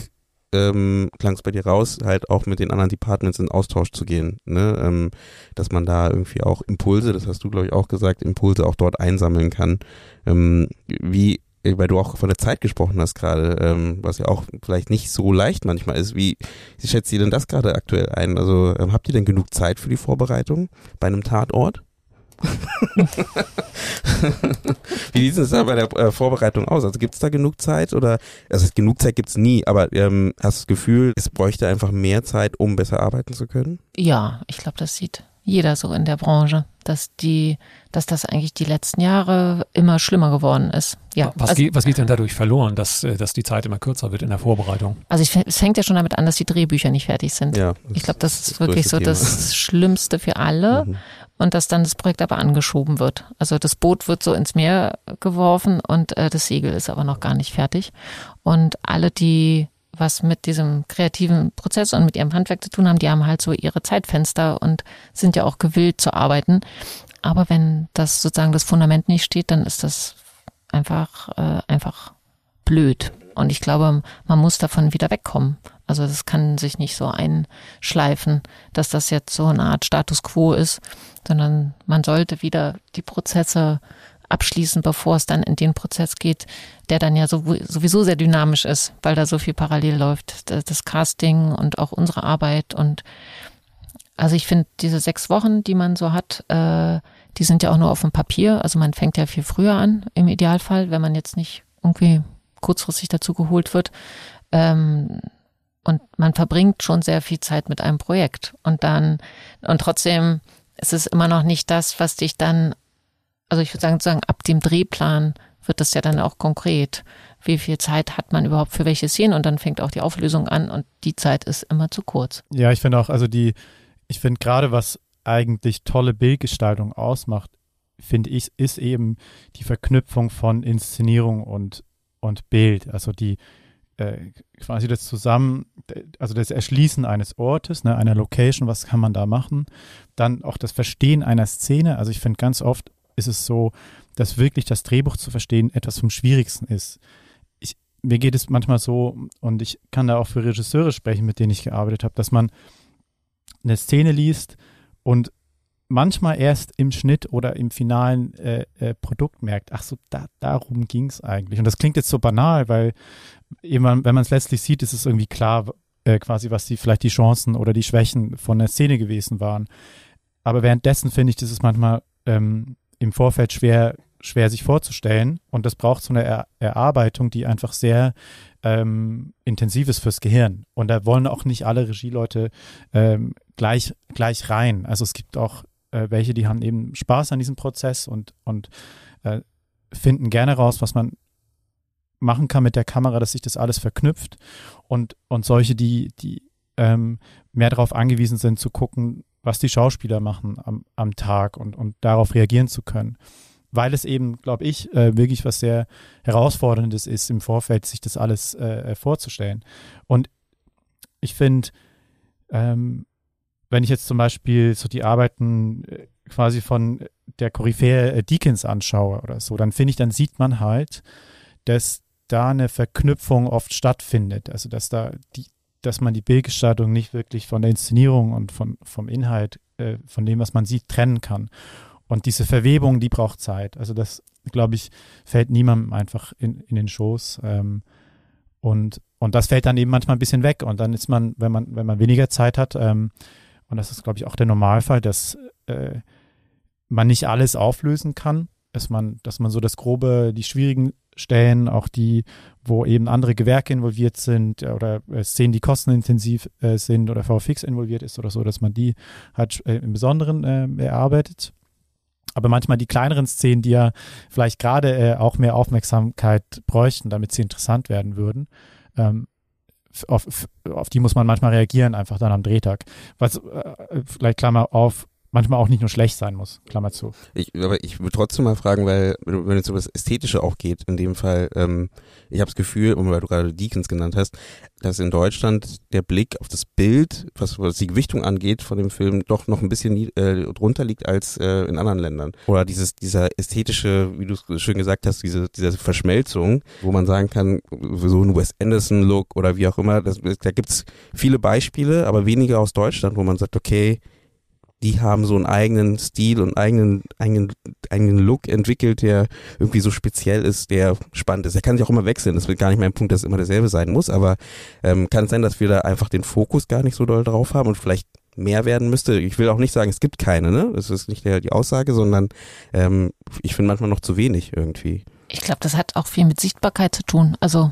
ähm, klang es bei dir raus, halt auch mit den anderen Departments in Austausch zu gehen, ne? ähm, dass man da irgendwie auch Impulse, das hast du glaube ich auch gesagt, Impulse auch dort einsammeln kann. Ähm, wie, weil du auch von der Zeit gesprochen hast gerade, ähm, was ja auch vielleicht nicht so leicht manchmal ist. Wie, wie schätzt ihr denn das gerade aktuell ein? Also ähm, habt ihr denn genug Zeit für die Vorbereitung bei einem Tatort? *laughs* Wie sieht es da bei der äh, Vorbereitung aus? Also gibt es da genug Zeit oder also genug Zeit gibt es nie, aber ähm, hast du das Gefühl, es bräuchte einfach mehr Zeit, um besser arbeiten zu können? ja ich glaube, das sieht jeder so in der Branche, dass die, dass das eigentlich die letzten Jahre immer schlimmer geworden ist. Ja, Was, also, geht, was geht denn dadurch verloren, dass, äh, dass die Zeit immer kürzer wird in der Vorbereitung? also ich, es fängt ja schon damit an, dass die Drehbücher nicht fertig sind. Ja. Ich glaube, das ist das wirklich so größte das Schlimmste für alle. Mhm. und dass dann das Projekt aber angeschoben wird. Also das Boot wird so ins Meer geworfen und äh, das Segel ist aber noch gar nicht fertig. Und alle, die was mit diesem kreativen Prozess und mit ihrem Handwerk zu tun haben, die haben halt so ihre Zeitfenster und sind ja auch gewillt zu arbeiten. Aber wenn das sozusagen das Fundament nicht steht, dann ist das einfach, äh, einfach blöd. Und ich glaube, man muss davon wieder wegkommen. Also das kann sich nicht so einschleifen, dass das jetzt so eine Art Status quo ist, sondern man sollte wieder die Prozesse abschließen, bevor es dann in den Prozess geht, der dann ja sow- sowieso sehr dynamisch ist, weil da so viel parallel läuft. Das- Das Casting und auch unsere Arbeit und also ich finde diese sechs Wochen, die man so hat, äh, die sind ja auch nur auf dem Papier. Also man fängt ja viel früher an, im Idealfall, wenn man jetzt nicht irgendwie kurzfristig dazu geholt wird. Ähm, und man verbringt schon sehr viel Zeit mit einem Projekt. Und dann, und trotzdem ist es immer noch nicht das, was dich dann, also ich würde sagen, sozusagen ab dem Drehplan wird das ja dann auch konkret. Wie viel Zeit hat man überhaupt für welche Szenen? Und dann fängt auch die Auflösung an und die Zeit ist immer zu kurz. Ja, ich finde auch, also die, ich finde gerade, was eigentlich tolle Bildgestaltung ausmacht, finde ich, ist eben die Verknüpfung von Inszenierung und, und Bild. Also die äh, quasi das Zusammen, also das Erschließen eines Ortes, ne, einer Location, was kann man da machen? Dann auch das Verstehen einer Szene. Also ich finde ganz oft ist es so, dass wirklich das Drehbuch zu verstehen etwas vom Schwierigsten ist. Ich, mir geht es manchmal so, und ich kann da auch für Regisseure sprechen, mit denen ich gearbeitet habe, dass man eine Szene liest und manchmal erst im Schnitt oder im finalen äh, äh, Produkt merkt, ach so, da, darum ging es eigentlich. Und das klingt jetzt so banal, weil eben, wenn man es letztlich sieht, ist es irgendwie klar, äh, quasi, was die vielleicht die Chancen oder die Schwächen von der Szene gewesen waren. Aber währenddessen finde ich, das ist manchmal ähm, im Vorfeld schwer, schwer sich vorzustellen. Und das braucht so eine er Erarbeitung, die einfach sehr ähm, intensiv ist fürs Gehirn. Und da wollen auch nicht alle Regieleute ähm, gleich, gleich rein. Also es gibt auch äh, welche, die haben eben Spaß an diesem Prozess und, und äh, finden gerne raus, was man machen kann mit der Kamera, dass sich das alles verknüpft. Und, und solche, die, die ähm, mehr darauf angewiesen sind, zu gucken, was die Schauspieler machen am, am Tag und, und darauf reagieren zu können. Weil es eben, glaube ich, äh, wirklich was sehr Herausforderndes ist, im Vorfeld sich das alles äh, vorzustellen. Und ich finde, ähm, wenn ich jetzt zum Beispiel so die Arbeiten äh, quasi von der Koryphäe äh, Deakins anschaue oder so, dann finde ich, dann sieht man halt, dass da eine Verknüpfung oft stattfindet. Also dass da die, dass man die Bildgestaltung nicht wirklich von der Inszenierung und von, vom Inhalt äh, von dem, was man sieht, trennen kann. Und diese Verwebung, die braucht Zeit. Also das, glaube ich, fällt niemandem einfach in, in den Schoß. Ähm, und, und das fällt dann eben manchmal ein bisschen weg. Und dann ist man, wenn man, wenn man weniger Zeit hat, ähm, und das ist, glaube ich, auch der Normalfall, dass äh, man nicht alles auflösen kann, dass man, dass man so das Grobe, die schwierigen Stellen, auch die, wo eben andere Gewerke involviert sind oder äh, Szenen, die kostenintensiv äh, sind oder VFX involviert ist oder so, dass man die halt äh, im Besonderen äh, erarbeitet. Aber manchmal die kleineren Szenen, die ja vielleicht gerade äh, auch mehr Aufmerksamkeit bräuchten, damit sie interessant werden würden, ähm, auf, auf die muss man manchmal reagieren, einfach dann am Drehtag. Was äh, vielleicht Klammer auf, manchmal auch nicht nur schlecht sein muss, Klammer zu. Ich, aber ich würde trotzdem mal fragen, weil wenn es um das Ästhetische auch geht, in dem Fall, ähm, ich habe das Gefühl, weil du gerade Deacons genannt hast, dass in Deutschland der Blick auf das Bild, was, was die Gewichtung angeht von dem Film, doch noch ein bisschen äh, drunter liegt als äh, in anderen Ländern. Oder dieses, dieser ästhetische, wie du es schön gesagt hast, diese, diese Verschmelzung, wo man sagen kann, so ein Wes Anderson-Look oder wie auch immer, das, da gibt's viele Beispiele, aber weniger aus Deutschland, wo man sagt, okay, die haben so einen eigenen Stil und eigenen, eigenen, eigenen Look entwickelt, der irgendwie so speziell ist, der spannend ist. Er kann sich auch immer wechseln. Das wird gar nicht mein Punkt, dass es immer derselbe sein muss, aber ähm, kann es sein, dass wir da einfach den Fokus gar nicht so doll drauf haben und vielleicht mehr werden müsste. Ich will auch nicht sagen, es gibt keine, ne? Das ist nicht der, die Aussage, sondern ähm, ich finde manchmal noch zu wenig irgendwie. Ich glaube, das hat auch viel mit Sichtbarkeit zu tun. Also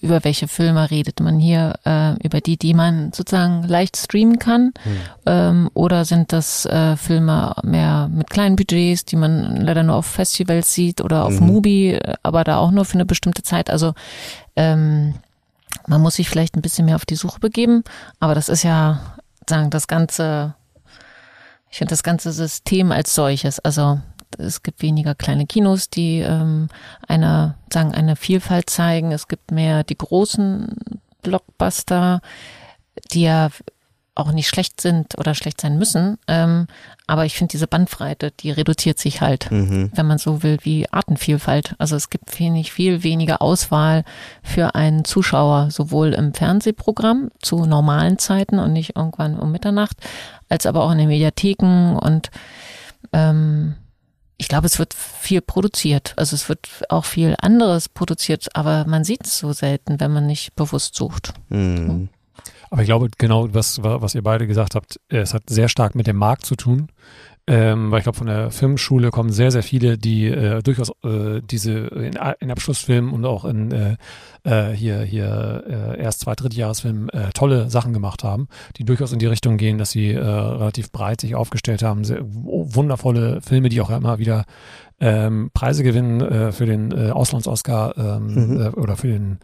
über welche Filme redet man hier? Äh, über die, die man sozusagen leicht streamen kann? Hm. Ähm, oder sind das äh, Filme mehr mit kleinen Budgets, die man leider nur auf Festivals sieht oder auf mhm. Mubi, aber da auch nur für eine bestimmte Zeit? Also ähm, man muss sich vielleicht ein bisschen mehr auf die Suche begeben, aber das ist ja sagen das ganze, ich finde das ganze System als solches. Also es gibt weniger kleine Kinos, die ähm, eine, sagen, eine Vielfalt zeigen. Es gibt mehr die großen Blockbuster, die ja auch nicht schlecht sind oder schlecht sein müssen. Ähm, aber ich finde diese Bandbreite, die reduziert sich halt, mhm. wenn man so will, wie Artenvielfalt. Also es gibt wenig, viel weniger Auswahl für einen Zuschauer, sowohl im Fernsehprogramm zu normalen Zeiten und nicht irgendwann um Mitternacht, als aber auch in den Mediatheken und ähm, ich glaube, es wird viel produziert. Also es wird auch viel anderes produziert, aber man sieht es so selten, wenn man nicht bewusst sucht. Mhm. Aber ich glaube, genau was, was ihr beide gesagt habt, es hat sehr stark mit dem Markt zu tun. Ähm, weil ich glaube, von der Filmschule kommen sehr, sehr viele, die äh, durchaus äh, diese in, in Abschlussfilmen und auch in äh, äh, hier, hier äh, erst zwei, Drittjahresfilmen äh, tolle Sachen gemacht haben, die durchaus in die Richtung gehen, dass sie äh, relativ breit sich aufgestellt haben. Sehr, wundervolle Filme, die auch immer wieder ähm, Preise gewinnen äh, für den äh, Auslands-Oscar ähm, mhm. äh, oder für den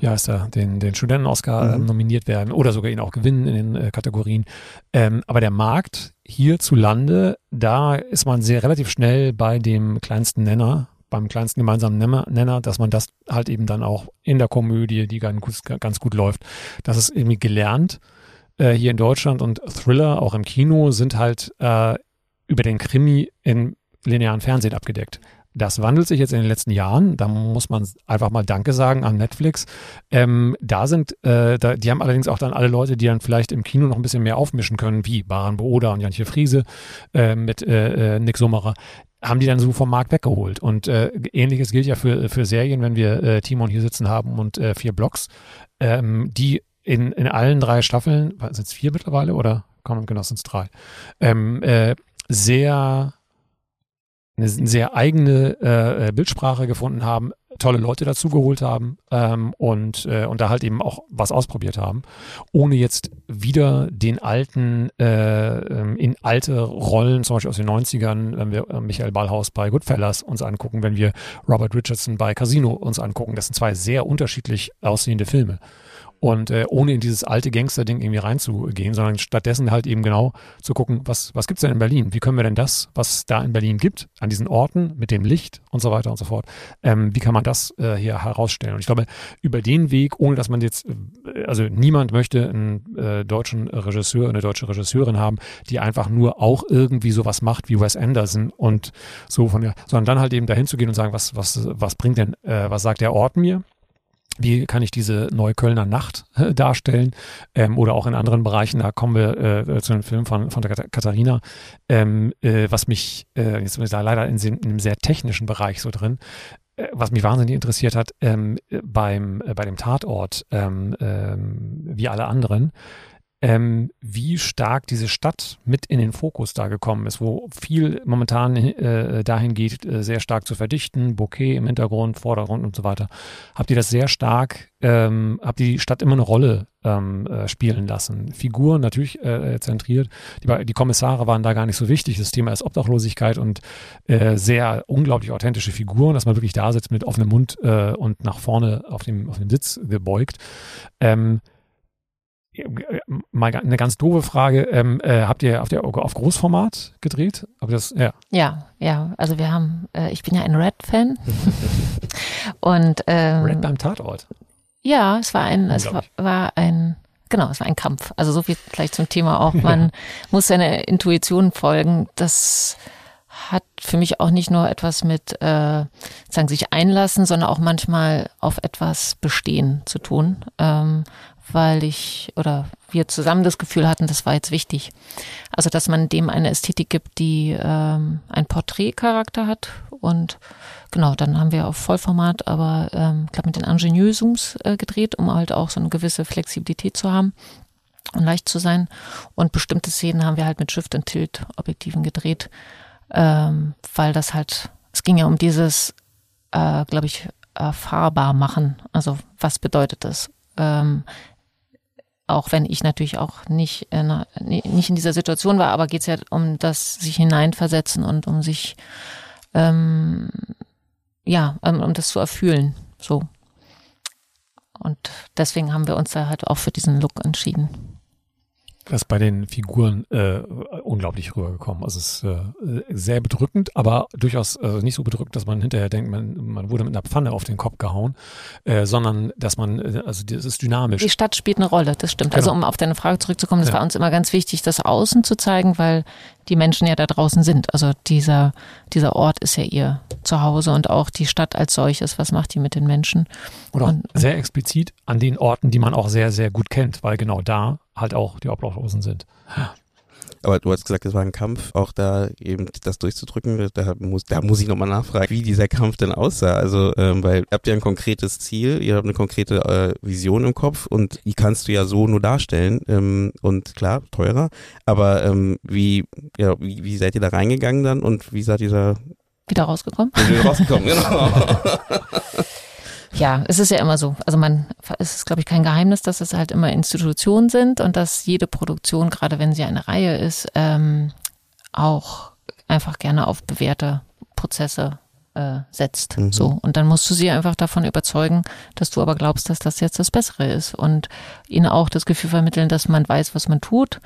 wie heißt er, den, den Studenten-Oscar mhm. nominiert werden oder sogar ihn auch gewinnen in den äh, Kategorien. Ähm, aber der Markt hierzulande, da ist man sehr relativ schnell bei dem kleinsten Nenner, beim kleinsten gemeinsamen Nenner, dass man das halt eben dann auch in der Komödie, die ganz gut, ganz gut läuft, das ist irgendwie gelernt äh, hier in Deutschland und Thriller auch im Kino sind halt äh, über den Krimi in linearen Fernsehen abgedeckt. Das wandelt sich jetzt in den letzten Jahren. Da muss man einfach mal Danke sagen an Netflix. Ähm, da sind, äh, da, die haben allerdings auch dann alle Leute, die dann vielleicht im Kino noch ein bisschen mehr aufmischen können, wie Baran Booda und Janche Friese äh, mit äh, äh, Nick Sommerer haben die dann so vom Markt weggeholt. Und äh, ähnliches gilt ja für, für Serien, wenn wir äh, Timon hier sitzen haben und äh, vier Blogs, ähm, die in, in allen drei Staffeln, sind es vier mittlerweile oder komm, genau, sind es drei, ähm, äh, sehr eine sehr eigene äh, äh, Bildsprache gefunden haben, tolle Leute dazugeholt haben ähm, und, äh, und da halt eben auch was ausprobiert haben, ohne jetzt wieder den alten, äh, ähm, in alte Rollen, zum Beispiel aus den 90ern, wenn wir äh, Michael Ballhaus bei Goodfellas uns angucken, wenn wir Robert Richardson bei Casino uns angucken. Das sind zwei sehr unterschiedlich aussehende Filme. Und äh, ohne in dieses alte Gangster-Ding irgendwie reinzugehen, sondern stattdessen halt eben genau zu gucken, was, was gibt's denn in Berlin? Wie können wir denn das, was da in Berlin gibt, an diesen Orten mit dem Licht und so weiter und so fort, ähm, wie kann man das äh, hier herausstellen? Und ich glaube, über den Weg, ohne dass man jetzt, äh, also niemand möchte einen äh, deutschen Regisseur, eine deutsche Regisseurin haben, die einfach nur auch irgendwie sowas macht wie Wes Anderson und so von der, sondern dann halt eben dahin zu gehen und sagen, was, was, was bringt denn, äh, was sagt der Ort mir? Wie kann ich diese Neuköllner Nacht äh, darstellen? Ähm, oder auch in anderen Bereichen, da kommen wir äh, zu einem Film von, von der Katharina, ähm, äh, was mich, äh, jetzt bin ich da leider in, in, einem sehr technischen Bereich so drin, äh, was mich wahnsinnig interessiert hat, ähm, beim, äh, bei dem Tatort, ähm, ähm, wie alle anderen, ähm, wie stark diese Stadt mit in den Fokus da gekommen ist, wo viel momentan äh, dahin geht, äh, sehr stark zu verdichten, Bouquet im Hintergrund, Vordergrund und so weiter. Habt ihr das sehr stark, ähm, habt ihr die Stadt immer eine Rolle ähm, äh, spielen lassen? Figuren natürlich äh, zentriert, die, die, Kommissare waren da gar nicht so wichtig, das Thema ist Obdachlosigkeit und äh, sehr unglaublich authentische Figuren, dass man wirklich da sitzt mit offenem Mund äh, und nach vorne auf dem, auf dem Sitz gebeugt. Ähm, mal eine ganz doofe Frage. Ähm, äh, habt ihr auf, der, auf Großformat gedreht? Habt das, ja. ja, ja. Also wir haben, äh, ich bin ja ein Red-Fan. *laughs* und ähm, Red beim Tatort. Ja, es war ein, es war, war ein, genau, es war ein Kampf. Also so viel vielleicht zum Thema auch. Man *laughs* muss seiner Intuition folgen. Das hat für mich auch nicht nur etwas mit äh, sagen sich einlassen, sondern auch manchmal auf etwas bestehen zu tun. Ähm, weil ich oder wir zusammen das Gefühl hatten, das war jetzt wichtig. Also, dass man dem eine Ästhetik gibt, die ähm, ein Porträtcharakter hat. Und genau, dann haben wir auf Vollformat, aber ähm, glaube mit den Ingenieursums äh, gedreht, um halt auch so eine gewisse Flexibilität zu haben und leicht zu sein. Und bestimmte Szenen haben wir halt mit Shift and Tilt Objektiven gedreht, ähm, weil das halt, es ging ja um dieses, äh, glaube ich, erfahrbar machen. Also was bedeutet das? Ähm, auch wenn ich natürlich auch nicht, in, nicht in dieser Situation war, aber geht es ja um das sich hineinversetzen und um sich, ähm, ja, um, um das zu erfühlen, so. Und deswegen haben wir uns da halt auch für diesen Look entschieden. Das ist bei den Figuren äh, unglaublich rübergekommen. Also es ist äh, sehr bedrückend, aber durchaus äh, nicht so bedrückend, dass man hinterher denkt, man, man wurde mit einer Pfanne auf den Kopf gehauen, äh, sondern dass man, äh, also das ist dynamisch. Die Stadt spielt eine Rolle, das stimmt. Also genau. Also um auf deine Frage zurückzukommen, das ja. war uns immer ganz wichtig, das Außen zu zeigen, weil die Menschen ja da draußen sind. Also dieser, dieser Ort ist ja ihr Zuhause und auch die Stadt als solches, was macht die mit den Menschen? Oder und, sehr explizit an den Orten, die man auch sehr, sehr gut kennt, weil genau da halt auch die Obdachlosen sind. Aber du hast gesagt, es war ein Kampf, auch da eben das durchzudrücken. Da muss, da muss ich nochmal nachfragen, wie dieser Kampf denn aussah. Also, ähm, weil ihr habt ja ein konkretes Ziel, ihr habt eine konkrete äh, Vision im Kopf und die kannst du ja so nur darstellen. Ähm, und klar, teurer. Aber ähm, wie, ja, wie, wie seid ihr da reingegangen dann und wie seid ihr da wieder rausgekommen? Wieder rausgekommen, *laughs* genau. Ja, es ist ja immer so. Also man, es ist, glaube ich, kein Geheimnis, dass es halt immer Institutionen sind und dass jede Produktion, gerade wenn sie eine Reihe ist, ähm, auch einfach gerne auf bewährte Prozesse äh, setzt. Mhm. So. Und dann musst du sie einfach davon überzeugen, dass du aber glaubst, dass das jetzt das Bessere ist. Und ihnen auch das Gefühl vermitteln, dass man weiß, was man tut.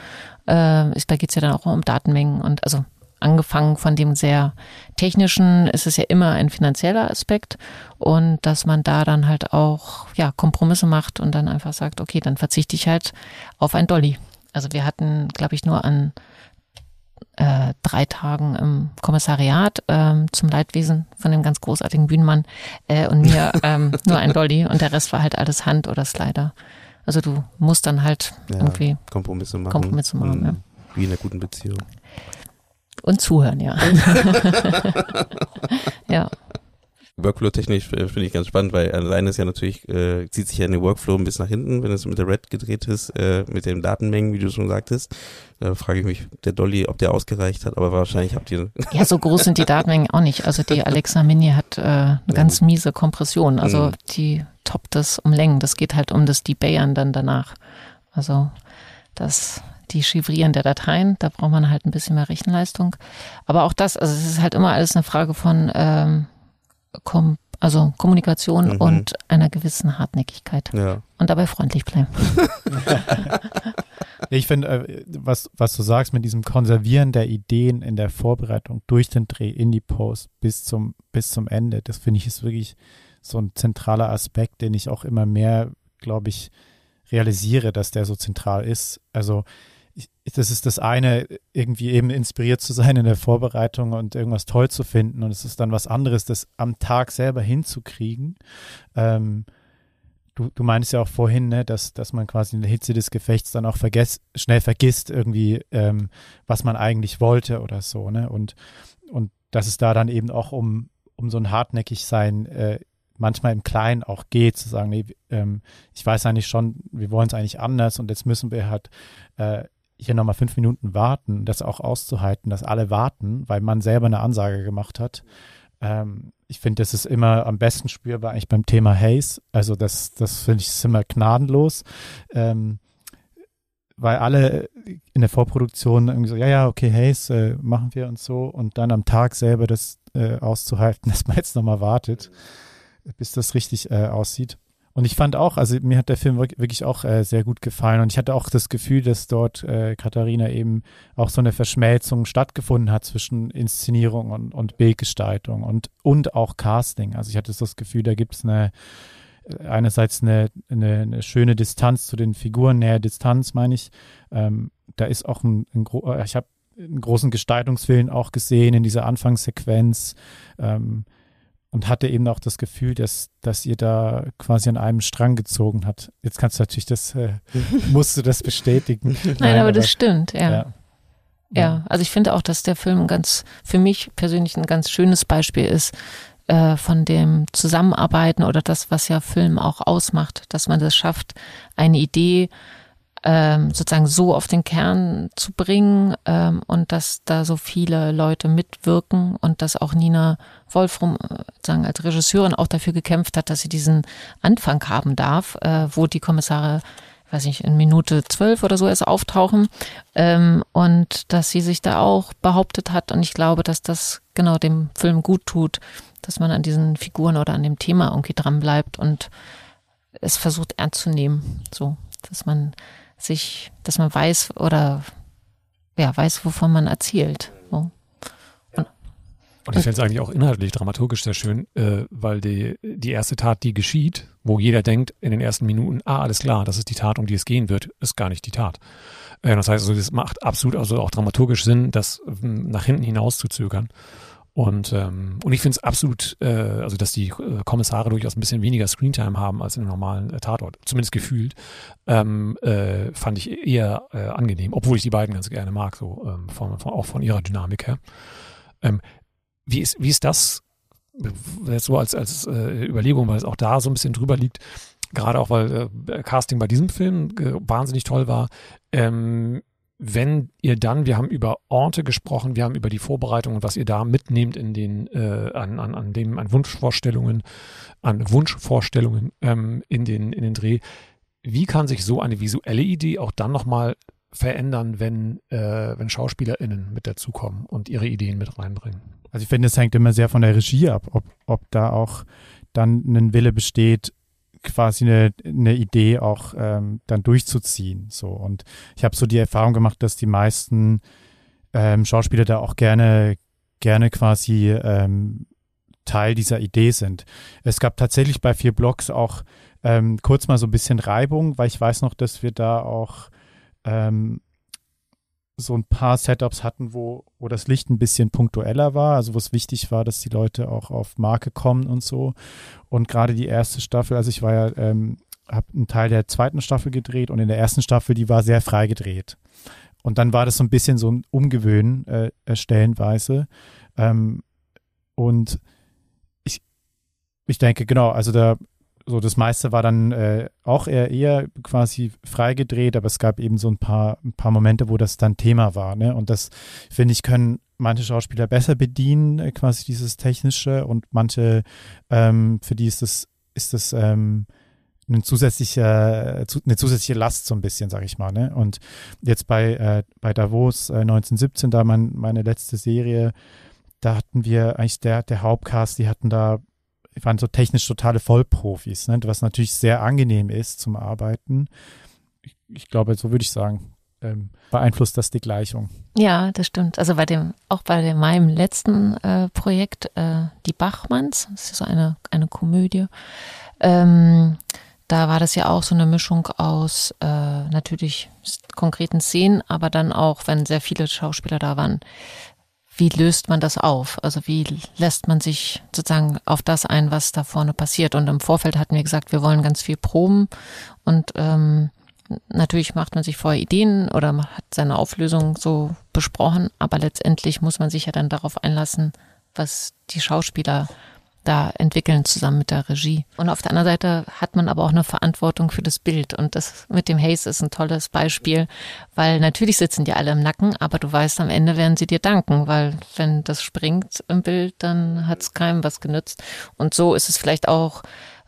Äh, da geht's ja dann auch um Datenmengen und also angefangen von dem sehr technischen, ist es ja immer ein finanzieller Aspekt und dass man da dann halt auch ja Kompromisse macht und dann einfach sagt, okay, dann verzichte ich halt auf ein Dolly. Also wir hatten, glaube ich, nur an äh, drei Tagen im Kommissariat ähm, zum Leidwesen von dem ganz großartigen Bühnenmann äh, und mir *laughs* ähm, nur ein Dolly und der Rest war halt alles Hand oder Slider. Also du musst dann halt ja, irgendwie Kompromisse machen. Kompromisse machen, mhm. ja. Wie in einer guten Beziehung. Und zuhören, ja. *laughs* ja. Workflow-technisch äh, finde ich ganz spannend, weil alleine ist ja natürlich, äh, zieht sich ja in den Workflow ein bisschen nach hinten, wenn es mit der Red gedreht ist, äh, mit den Datenmengen, wie du schon sagtest. Da frage ich mich, der Dolly, ob der ausgereicht hat, aber wahrscheinlich habt ihr. *laughs* Ja, so groß sind die Datenmengen auch nicht. Also die Alexa Mini hat äh, eine ganz miese Kompression. Also mhm. die toppt das um Längen. Das geht halt um das Debayern dann danach. Also das die Chiffrieren der Dateien. Da braucht man halt ein bisschen mehr Rechenleistung. Aber auch das, also es ist halt immer alles eine Frage von ähm, Kom also Kommunikation mhm. und einer gewissen Hartnäckigkeit. Ja. Und dabei freundlich bleiben. *laughs* ich finde, äh, was, was du sagst mit diesem Konservieren der Ideen in der Vorbereitung durch den Dreh in die Post bis zum, bis zum Ende, das finde ich ist wirklich so ein zentraler Aspekt, den ich auch immer mehr, glaube ich, realisiere, dass der so zentral ist. Also das ist das eine, irgendwie eben inspiriert zu sein in der Vorbereitung und irgendwas toll zu finden. Und es ist dann was anderes, das am Tag selber hinzukriegen. Ähm, du, du meinst ja auch vorhin, ne, dass, dass man quasi in der Hitze des Gefechts dann auch vergess, schnell vergisst irgendwie, ähm, was man eigentlich wollte oder so, ne? Und, und dass es da dann eben auch um, um so ein Hartnäckigsein äh, manchmal im Kleinen auch geht, zu sagen, nee, ähm, ich weiß eigentlich schon, wir wollen es eigentlich anders und jetzt müssen wir halt äh, hier nochmal fünf Minuten warten, das auch auszuhalten, dass alle warten, weil man selber eine Ansage gemacht hat. Ähm, ich finde, das ist immer am besten spürbar eigentlich beim Thema Haze. Also das, das finde ich ist immer gnadenlos. Ähm, weil alle in der Vorproduktion irgendwie so, ja, ja, okay, Haze, äh, machen wir und so. Und dann am Tag selber das äh, auszuhalten, *laughs* dass man jetzt nochmal wartet, bis das richtig äh, aussieht. Und ich fand auch, also mir hat der Film wirklich auch äh, sehr gut gefallen und ich hatte auch das Gefühl, dass dort äh, Katharina eben auch so eine Verschmelzung stattgefunden hat zwischen Inszenierung und, und Bildgestaltung und, und auch Casting. Also ich hatte das Gefühl, da gibt es eine äh, einerseits eine, eine, eine, schöne Distanz zu den Figuren, näher Distanz meine ich. Ähm, da ist auch ein, ein äh, ich habe einen großen Gestaltungswillen auch gesehen in dieser Anfangssequenz. Ähm, und hatte eben auch das Gefühl, dass, dass ihr da quasi an einem Strang gezogen hat. Jetzt kannst du natürlich das, äh, *laughs* musst du das bestätigen. Nein, Nein aber, aber, das stimmt, ja. ja. Ja, also ich finde auch, dass der Film ganz, für mich persönlich ein ganz schönes Beispiel ist äh, von dem Zusammenarbeiten oder das, was ja Film auch ausmacht, dass man das schafft, eine Idee ähm, sozusagen so auf den Kern zu bringen ähm, und dass da so viele Leute mitwirken und dass auch Nina Wolfrum äh, sagen als Regisseurin auch dafür gekämpft hat, dass sie diesen Anfang haben darf, äh, wo die Kommissare weiß ich, in Minute zwölf oder so erst auftauchen ähm, und dass sie sich da auch behauptet hat. Und ich glaube, dass das genau dem Film gut tut, dass man an diesen Figuren oder an dem Thema irgendwie dran bleibt und es versucht ernst zu nehmen, so, dass man sich, dass man weiß oder ja, weiß, wovon man erzählt. So. Und, und ich finde es eigentlich auch inhaltlich dramaturgisch sehr schön, äh, weil die, die erste Tat, die geschieht, wo jeder denkt in den ersten Minuten, ah, alles klar, das ist die Tat, um die es gehen wird, ist gar nicht die Tat. Äh, das heißt, also, das macht absolut also auch dramaturgisch Sinn, das ähm, nach hinten hinaus zu zögern. Und, ähm, und ich finde es absolut, äh, also dass die äh, Kommissare durchaus ein bisschen weniger Screentime haben als in einem normalen äh, Tatort, zumindest gefühlt, ähm, äh, fand ich eher äh, angenehm, obwohl ich die beiden ganz gerne mag, so ähm, von, von, auch von ihrer Dynamik her. Ähm, wie, ist, wie ist das jetzt so als, als äh, Überlegung, weil es auch da so ein bisschen drüber liegt, gerade auch weil äh, Casting bei diesem Film äh, wahnsinnig toll war. Ähm, wenn ihr dann, wir haben über Orte gesprochen, wir haben über die Vorbereitung und was ihr da mitnehmt in den, äh, an, an, an dem, an Wunschvorstellungen, an Wunschvorstellungen ähm, in den, in den Dreh. Wie kann sich so eine visuelle Idee auch dann nochmal verändern, wenn, äh, wenn SchauspielerInnen mit dazukommen und ihre Ideen mit reinbringen? Also ich finde, es hängt immer sehr von der Regie ab, ob, ob da auch dann ein Wille besteht, quasi eine, eine Idee auch ähm, dann durchzuziehen. So und ich habe so die Erfahrung gemacht, dass die meisten ähm, Schauspieler da auch gerne gerne quasi ähm, Teil dieser Idee sind. Es gab tatsächlich bei vier Blogs auch ähm, kurz mal so ein bisschen Reibung, weil ich weiß noch, dass wir da auch ähm, so ein paar Setups hatten, wo, wo das Licht ein bisschen punktueller war, also wo es wichtig war, dass die Leute auch auf Marke kommen und so. Und gerade die erste Staffel, also ich war ja, ähm, habe einen Teil der zweiten Staffel gedreht und in der ersten Staffel, die war sehr frei gedreht. Und dann war das so ein bisschen so ein Umgewöhnen äh, stellenweise. Ähm, und ich, ich denke, genau, also da so das meiste war dann äh, auch eher, eher quasi freigedreht, aber es gab eben so ein paar, ein paar Momente, wo das dann Thema war. Ne? Und das, finde ich, können manche Schauspieler besser bedienen, äh, quasi dieses Technische und manche, ähm, für die ist das, ist das ähm, eine zusätzliche, eine zusätzliche Last so ein bisschen, sag ich mal. Ne? Und jetzt bei, äh, bei Davos äh, 1917, da mein, meine letzte Serie, da hatten wir eigentlich der, der Hauptcast, die hatten da waren so technisch totale Vollprofis, ne? was natürlich sehr angenehm ist zum Arbeiten. Ich, ich glaube, so würde ich sagen, ähm, beeinflusst das die Gleichung. Ja, das stimmt. Also bei dem, auch bei dem, meinem letzten äh, Projekt, äh, die Bachmanns, das ist so eine, eine Komödie, ähm, da war das ja auch so eine Mischung aus äh, natürlich konkreten Szenen, aber dann auch, wenn sehr viele Schauspieler da waren, wie löst man das auf? Also wie lässt man sich sozusagen auf das ein, was da vorne passiert? Und im Vorfeld hatten wir gesagt, wir wollen ganz viel proben und ähm, natürlich macht man sich vorher Ideen oder hat seine Auflösung so besprochen, aber letztendlich muss man sich ja dann darauf einlassen, was die Schauspieler da entwickeln zusammen mit der Regie. Und auf der anderen Seite hat man aber auch eine Verantwortung für das Bild. Und das mit dem Haze ist ein tolles Beispiel, weil natürlich sitzen die alle im Nacken, aber du weißt, am Ende werden sie dir danken, weil wenn das springt im Bild, dann hat es keinem was genützt. Und so ist es vielleicht auch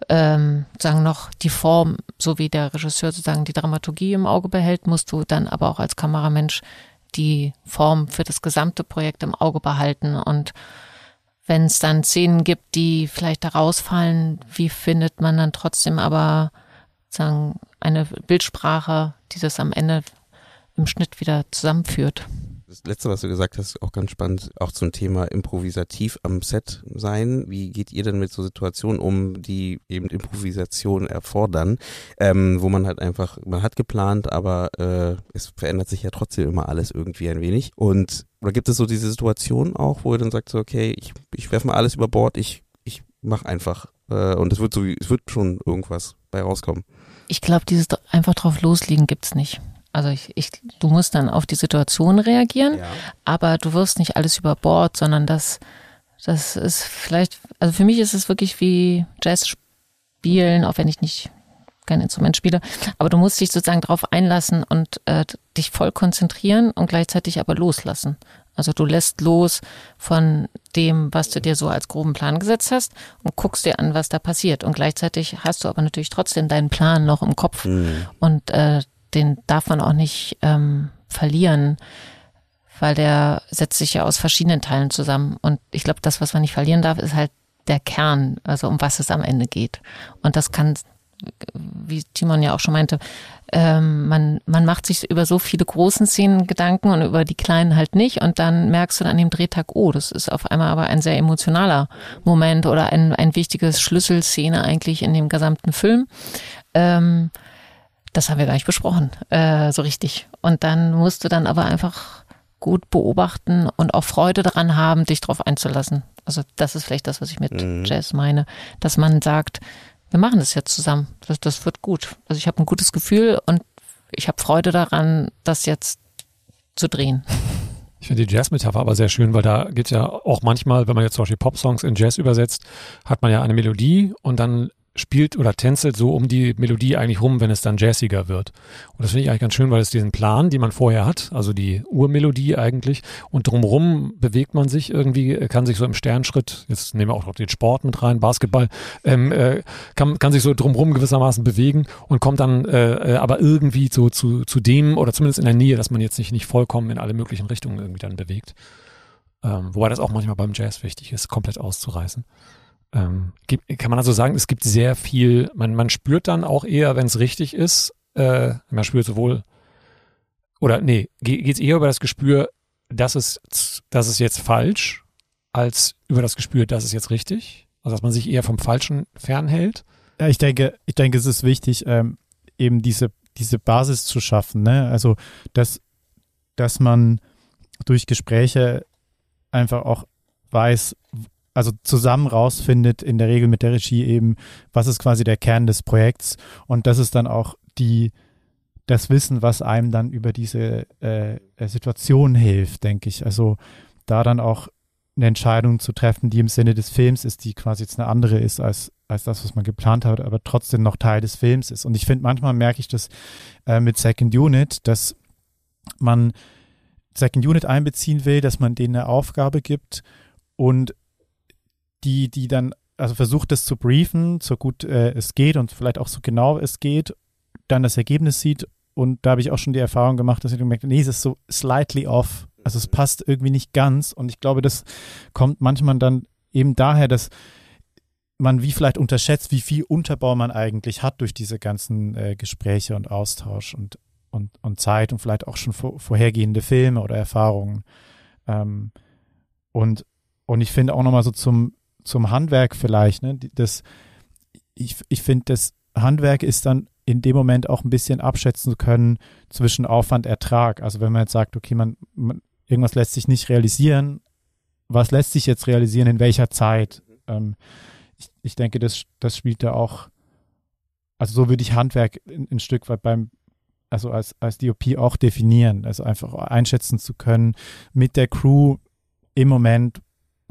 ähm, sagen noch die Form, so wie der Regisseur sozusagen die Dramaturgie im Auge behält, musst du dann aber auch als Kameramensch die Form für das gesamte Projekt im Auge behalten und wenn es dann Szenen gibt, die vielleicht da rausfallen, wie findet man dann trotzdem aber sagen eine Bildsprache, die das am Ende im Schnitt wieder zusammenführt? Das letzte, was du gesagt hast, ist auch ganz spannend, auch zum Thema improvisativ am Set sein. Wie geht ihr denn mit so Situationen um, die eben Improvisation erfordern, ähm, wo man halt einfach, man hat geplant, aber äh, es verändert sich ja trotzdem immer alles irgendwie ein wenig. Und oder gibt es so diese Situation auch, wo ihr dann sagt so, okay, ich, ich werfe mal alles über Bord, ich, ich mach einfach äh, und es wird so, es wird schon irgendwas bei rauskommen. Ich glaube, dieses einfach drauf loslegen gibt's nicht. Also ich, ich, du musst dann auf die Situation reagieren, ja. aber du wirst nicht alles über Bord, sondern das, das ist vielleicht, also für mich ist es wirklich wie Jazz spielen, auch wenn ich nicht kein Instrument spiele, aber du musst dich sozusagen darauf einlassen und äh, dich voll konzentrieren und gleichzeitig aber loslassen. Also du lässt los von dem, was du dir so als groben Plan gesetzt hast und guckst dir an, was da passiert. Und gleichzeitig hast du aber natürlich trotzdem deinen Plan noch im Kopf. Mhm. Und äh, den darf man auch nicht ähm, verlieren, weil der setzt sich ja aus verschiedenen Teilen zusammen. Und ich glaube, das, was man nicht verlieren darf, ist halt der Kern, also um was es am Ende geht. Und das kann, wie Timon ja auch schon meinte, ähm, man, man macht sich über so viele großen Szenen Gedanken und über die kleinen halt nicht. Und dann merkst du an dem Drehtag, oh, das ist auf einmal aber ein sehr emotionaler Moment oder ein, ein wichtiges Schlüsselszene eigentlich in dem gesamten Film. Ähm, das haben wir gar nicht besprochen, äh, so richtig. Und dann musst du dann aber einfach gut beobachten und auch Freude daran haben, dich darauf einzulassen. Also das ist vielleicht das, was ich mit mhm. Jazz meine, dass man sagt, wir machen das jetzt zusammen. Das, das wird gut. Also ich habe ein gutes Gefühl und ich habe Freude daran, das jetzt zu drehen. Ich finde die Jazz-Metapher aber sehr schön, weil da geht ja auch manchmal, wenn man jetzt zum Beispiel Pop-Songs in Jazz übersetzt, hat man ja eine Melodie und dann spielt oder tänzelt so um die Melodie eigentlich rum, wenn es dann jazziger wird. Und das finde ich eigentlich ganz schön, weil es diesen Plan, die man vorher hat, also die Urmelodie eigentlich, und drumrum bewegt man sich irgendwie, kann sich so im Sternschritt, jetzt nehmen wir auch noch den Sport mit rein, Basketball, ähm, äh, kann, kann sich so drumrum gewissermaßen bewegen und kommt dann äh, äh, aber irgendwie so zu, zu dem oder zumindest in der Nähe, dass man jetzt nicht, nicht vollkommen in alle möglichen Richtungen irgendwie dann bewegt. Ähm, wobei das auch manchmal beim Jazz wichtig ist, komplett auszureißen ähm, gibt, kann man also sagen, es gibt sehr viel, man, man spürt dann auch eher, wenn es richtig ist, äh, man spürt sowohl, oder nee, geht es eher über das Gespür, das ist, das ist jetzt falsch, als über das Gespür, das ist jetzt richtig? Also dass man sich eher vom Falschen fernhält? Ja, ich denke, ich denke, es ist wichtig, ähm, eben diese, diese Basis zu schaffen. Ne? Also, dass, dass man durch Gespräche einfach auch weiß, also zusammen rausfindet, in der Regel mit der Regie eben, was ist quasi der Kern des Projekts. Und das ist dann auch die, das Wissen, was einem dann über diese äh, Situation hilft, denke ich. Also da dann auch eine Entscheidung zu treffen, die im Sinne des Films ist, die quasi jetzt eine andere ist als, als das, was man geplant hat, aber trotzdem noch Teil des Films ist. Und ich finde, manchmal merke ich das äh, mit Second Unit, dass man Second Unit einbeziehen will, dass man denen eine Aufgabe gibt und die, die dann, also versucht das zu briefen, so gut äh, es geht und vielleicht auch so genau es geht, dann das Ergebnis sieht und da habe ich auch schon die Erfahrung gemacht, dass ich gemerkt habe, nee, es ist so slightly off. Also es passt irgendwie nicht ganz und ich glaube, das kommt manchmal dann eben daher, dass man wie vielleicht unterschätzt, wie viel Unterbau man eigentlich hat durch diese ganzen äh, Gespräche und Austausch und, und, und Zeit und vielleicht auch schon vor, vorhergehende Filme oder Erfahrungen. Ähm, und, und ich finde auch nochmal so zum, zum Handwerk vielleicht. Ne? Das, ich ich finde, das Handwerk ist dann in dem Moment auch ein bisschen abschätzen zu können zwischen Aufwand, Ertrag. Also wenn man jetzt sagt, okay, man, man irgendwas lässt sich nicht realisieren, was lässt sich jetzt realisieren, in welcher Zeit. Ähm, ich, ich denke, das, das spielt da auch, also so würde ich Handwerk ein, Stück weit beim, also als, als DOP auch definieren, also einfach einschätzen zu können mit der Crew im Moment,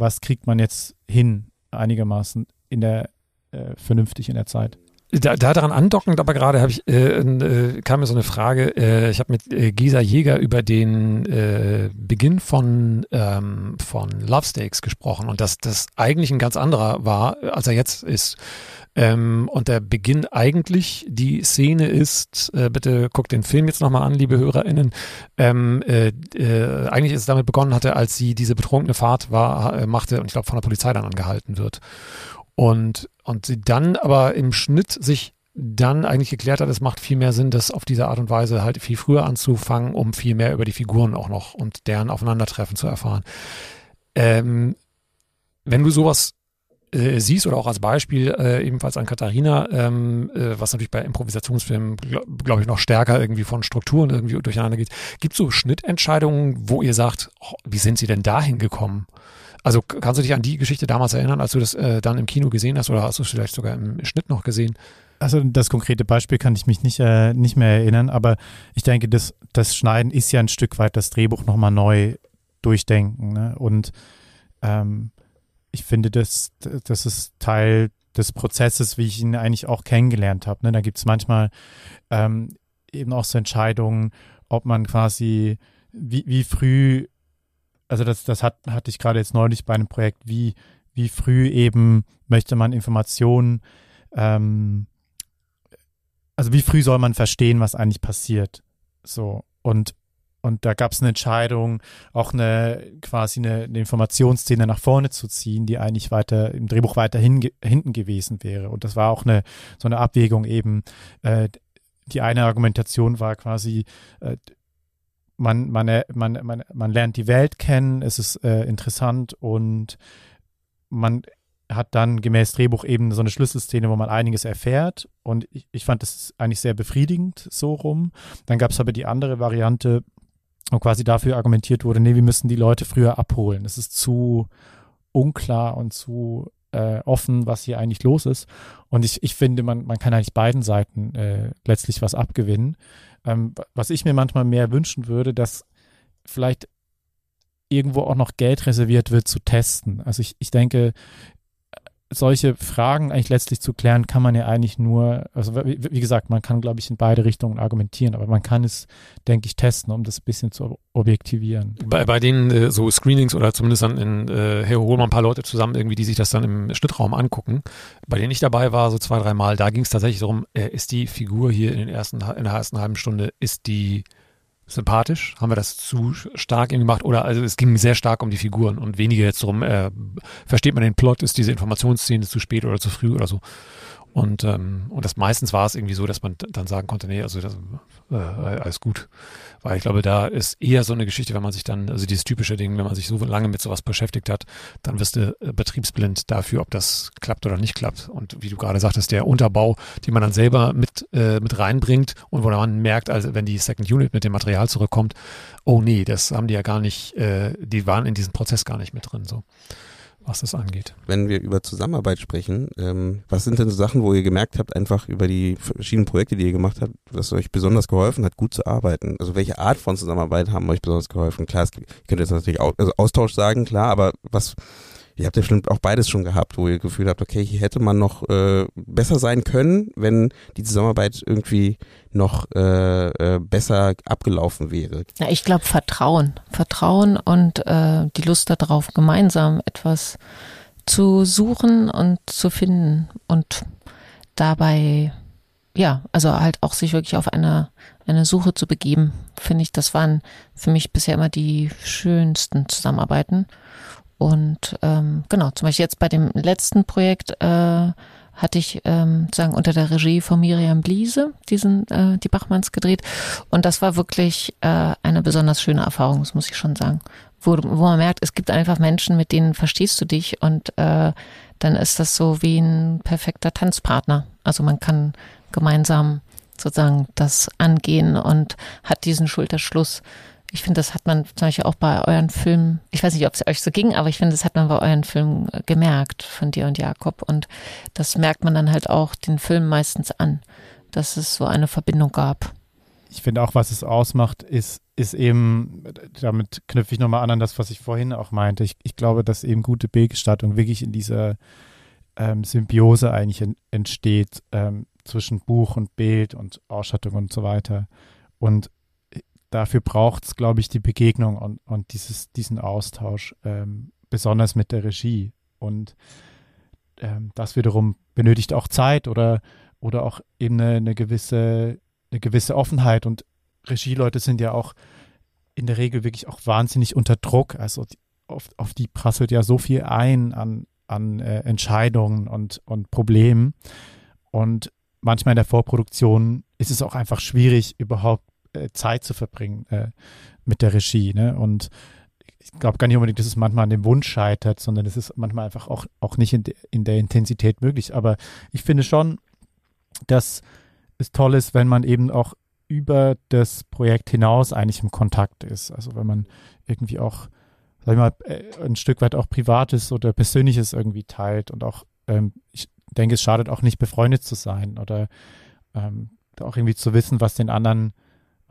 was kriegt man jetzt hin einigermaßen in der äh, vernünftig in der Zeit. Da, da daran andockend, aber gerade habe ich äh, äh, kam mir so eine Frage. Äh, ich habe mit äh, Gisa Jäger über den äh, Beginn von ähm, von Love Stakes gesprochen und dass das eigentlich ein ganz anderer war, als er jetzt ist. Ähm, und der Beginn eigentlich, die Szene ist, äh, bitte guckt den Film jetzt nochmal an, liebe HörerInnen. Ähm, äh, äh, eigentlich ist es damit begonnen hatte, als sie diese betrunkene Fahrt war, äh, machte und ich glaube von der Polizei dann angehalten wird. Und, und sie dann aber im Schnitt sich dann eigentlich geklärt hat, es macht viel mehr Sinn, das auf diese Art und Weise halt viel früher anzufangen, um viel mehr über die Figuren auch noch und deren Aufeinandertreffen zu erfahren. Ähm, wenn du sowas äh, siehst oder auch als Beispiel äh, ebenfalls an Katharina, ähm, äh, was natürlich bei Improvisationsfilmen, glaube glaub ich, noch stärker irgendwie von Strukturen irgendwie durcheinander geht. Gibt es so Schnittentscheidungen, wo ihr sagt, oh, wie sind sie denn dahin gekommen? Also kannst du dich an die Geschichte damals erinnern, als du das äh, dann im Kino gesehen hast oder hast du es vielleicht sogar im Schnitt noch gesehen? Also das konkrete Beispiel kann ich mich nicht, äh, nicht mehr erinnern, aber ich denke, das, das Schneiden ist ja ein Stück weit das Drehbuch nochmal neu durchdenken. Ne? Und ähm, ich finde, das, das ist Teil des Prozesses, wie ich ihn eigentlich auch kennengelernt habe. Ne? Da gibt es manchmal ähm, eben auch so Entscheidungen, ob man quasi, wie, wie früh, also das, das hat, hatte ich gerade jetzt neulich bei einem Projekt, wie, wie früh eben möchte man Informationen, ähm, also wie früh soll man verstehen, was eigentlich passiert. So. Und und da gab es eine Entscheidung, auch eine quasi eine, eine, Informationsszene nach vorne zu ziehen, die eigentlich weiter im Drehbuch weiter hin, hinten gewesen wäre. Und das war auch eine so eine Abwägung eben. Äh, die eine Argumentation war quasi, äh, man, man, man, man, man lernt die Welt kennen, es ist äh, interessant und man hat dann gemäß Drehbuch eben so eine Schlüsselszene, wo man einiges erfährt. Und ich, ich fand das eigentlich sehr befriedigend so rum. Dann gab es aber die andere Variante, und quasi dafür argumentiert wurde, nee, wir müssen die Leute früher abholen. Es ist zu unklar und zu äh, offen, was hier eigentlich los ist. Und ich, ich finde, man, man kann eigentlich beiden Seiten äh, letztlich was abgewinnen. Ähm, was ich mir manchmal mehr wünschen würde, dass vielleicht irgendwo auch noch Geld reserviert wird zu testen. Also ich, ich denke, solche Fragen eigentlich letztlich zu klären, kann man ja eigentlich nur, also wie, wie gesagt, man kann, glaube ich, in beide Richtungen argumentieren, aber man kann es, denke ich, testen, um das ein bisschen zu objektivieren. Bei, bei den äh, so Screenings oder zumindest dann in, äh, hey, holen wir ein paar Leute zusammen, irgendwie, die sich das dann im Schnittraum angucken. Bei denen ich dabei war, so zwei, drei Mal, da ging es tatsächlich darum, äh, ist die Figur hier in, den ersten, in der ersten halben Stunde, ist die sympathisch? Haben wir das zu stark gemacht? Oder also es ging sehr stark um die Figuren und weniger jetzt darum, äh, versteht man den Plot, ist diese Informationsszene zu spät oder zu früh oder so. Und, ähm, und das meistens war es irgendwie so, dass man dann sagen konnte, nee, also das, äh, alles gut. Weil ich glaube, da ist eher so eine Geschichte, wenn man sich dann, also dieses typische Ding, wenn man sich so lange mit sowas beschäftigt hat, dann wirst du äh, betriebsblind dafür, ob das klappt oder nicht klappt. Und wie du gerade sagtest, der Unterbau, den man dann selber mit, äh, mit reinbringt und wo man merkt, also wenn die Second Unit mit dem Material zurückkommt, oh nee, das haben die ja gar nicht, äh, die waren in diesem Prozess gar nicht mit drin. So was das angeht. Wenn wir über Zusammenarbeit sprechen, ähm, was sind denn so Sachen, wo ihr gemerkt habt, einfach über die verschiedenen Projekte, die ihr gemacht habt, was euch besonders geholfen hat, gut zu arbeiten? Also welche Art von Zusammenarbeit haben euch besonders geholfen? Klar, es, ihr könnt jetzt natürlich auch, also Austausch sagen, klar, aber was Ihr habt ja bestimmt auch beides schon gehabt, wo ihr Gefühl habt, okay, hier hätte man noch äh, besser sein können, wenn die Zusammenarbeit irgendwie noch äh, äh, besser abgelaufen wäre. Ja, ich glaube Vertrauen. Vertrauen und äh, die Lust darauf, gemeinsam etwas zu suchen und zu finden und dabei, ja, also halt auch sich wirklich auf eine, eine Suche zu begeben, finde ich, das waren für mich bisher immer die schönsten Zusammenarbeiten. Und ähm, genau, zum Beispiel jetzt bei dem letzten Projekt äh, hatte ich ähm, sagen unter der Regie von Miriam Bliese diesen äh, die Bachmanns gedreht. Und das war wirklich äh, eine besonders schöne Erfahrung, das muss ich schon sagen, wo, wo man merkt, es gibt einfach Menschen, mit denen verstehst du dich und äh, dann ist das so wie ein perfekter Tanzpartner. Also man kann gemeinsam sozusagen das angehen und hat diesen Schulterschluss Ich finde, das hat man zum Beispiel auch bei euren Filmen, ich weiß nicht, ob es euch so ging, aber ich finde, das hat man bei euren Filmen äh, gemerkt von dir und Jakob. Und das merkt man dann halt auch den Film meistens an, dass es so eine Verbindung gab. Ich finde auch, was es ausmacht, ist, ist eben, damit knüpfe ich nochmal an an das, was ich vorhin auch meinte. Ich, ich glaube, dass eben gute Bildgestaltung wirklich in dieser ähm, Symbiose eigentlich en, entsteht ähm, zwischen Buch und Bild und Ausstattung und so weiter. Und dafür braucht es, glaube ich, die Begegnung und, und dieses, diesen Austausch, ähm, besonders mit der Regie. Und ähm, das wiederum benötigt auch Zeit oder, oder auch eben eine, eine, gewisse, eine gewisse Offenheit. Und Regieleute sind ja auch in der Regel wirklich auch wahnsinnig unter Druck. Also die, auf, auf die prasselt ja so viel ein an, an äh, Entscheidungen und, und Problemen. Und manchmal in der Vorproduktion ist es auch einfach schwierig, überhaupt Zeit zu verbringen äh, mit der Regie. Ne? Und ich glaube gar nicht unbedingt, dass es manchmal an dem Wunsch scheitert, sondern es ist manchmal einfach auch, auch nicht in, de, in der Intensität möglich. Aber ich finde schon, dass es toll ist, wenn man eben auch über das Projekt hinaus eigentlich im Kontakt ist. Also wenn man irgendwie auch, sag ich mal, äh, ein Stück weit auch Privates oder Persönliches irgendwie teilt und auch, ähm, ich denke, es schadet auch nicht, befreundet zu sein oder ähm, auch irgendwie zu wissen, was den anderen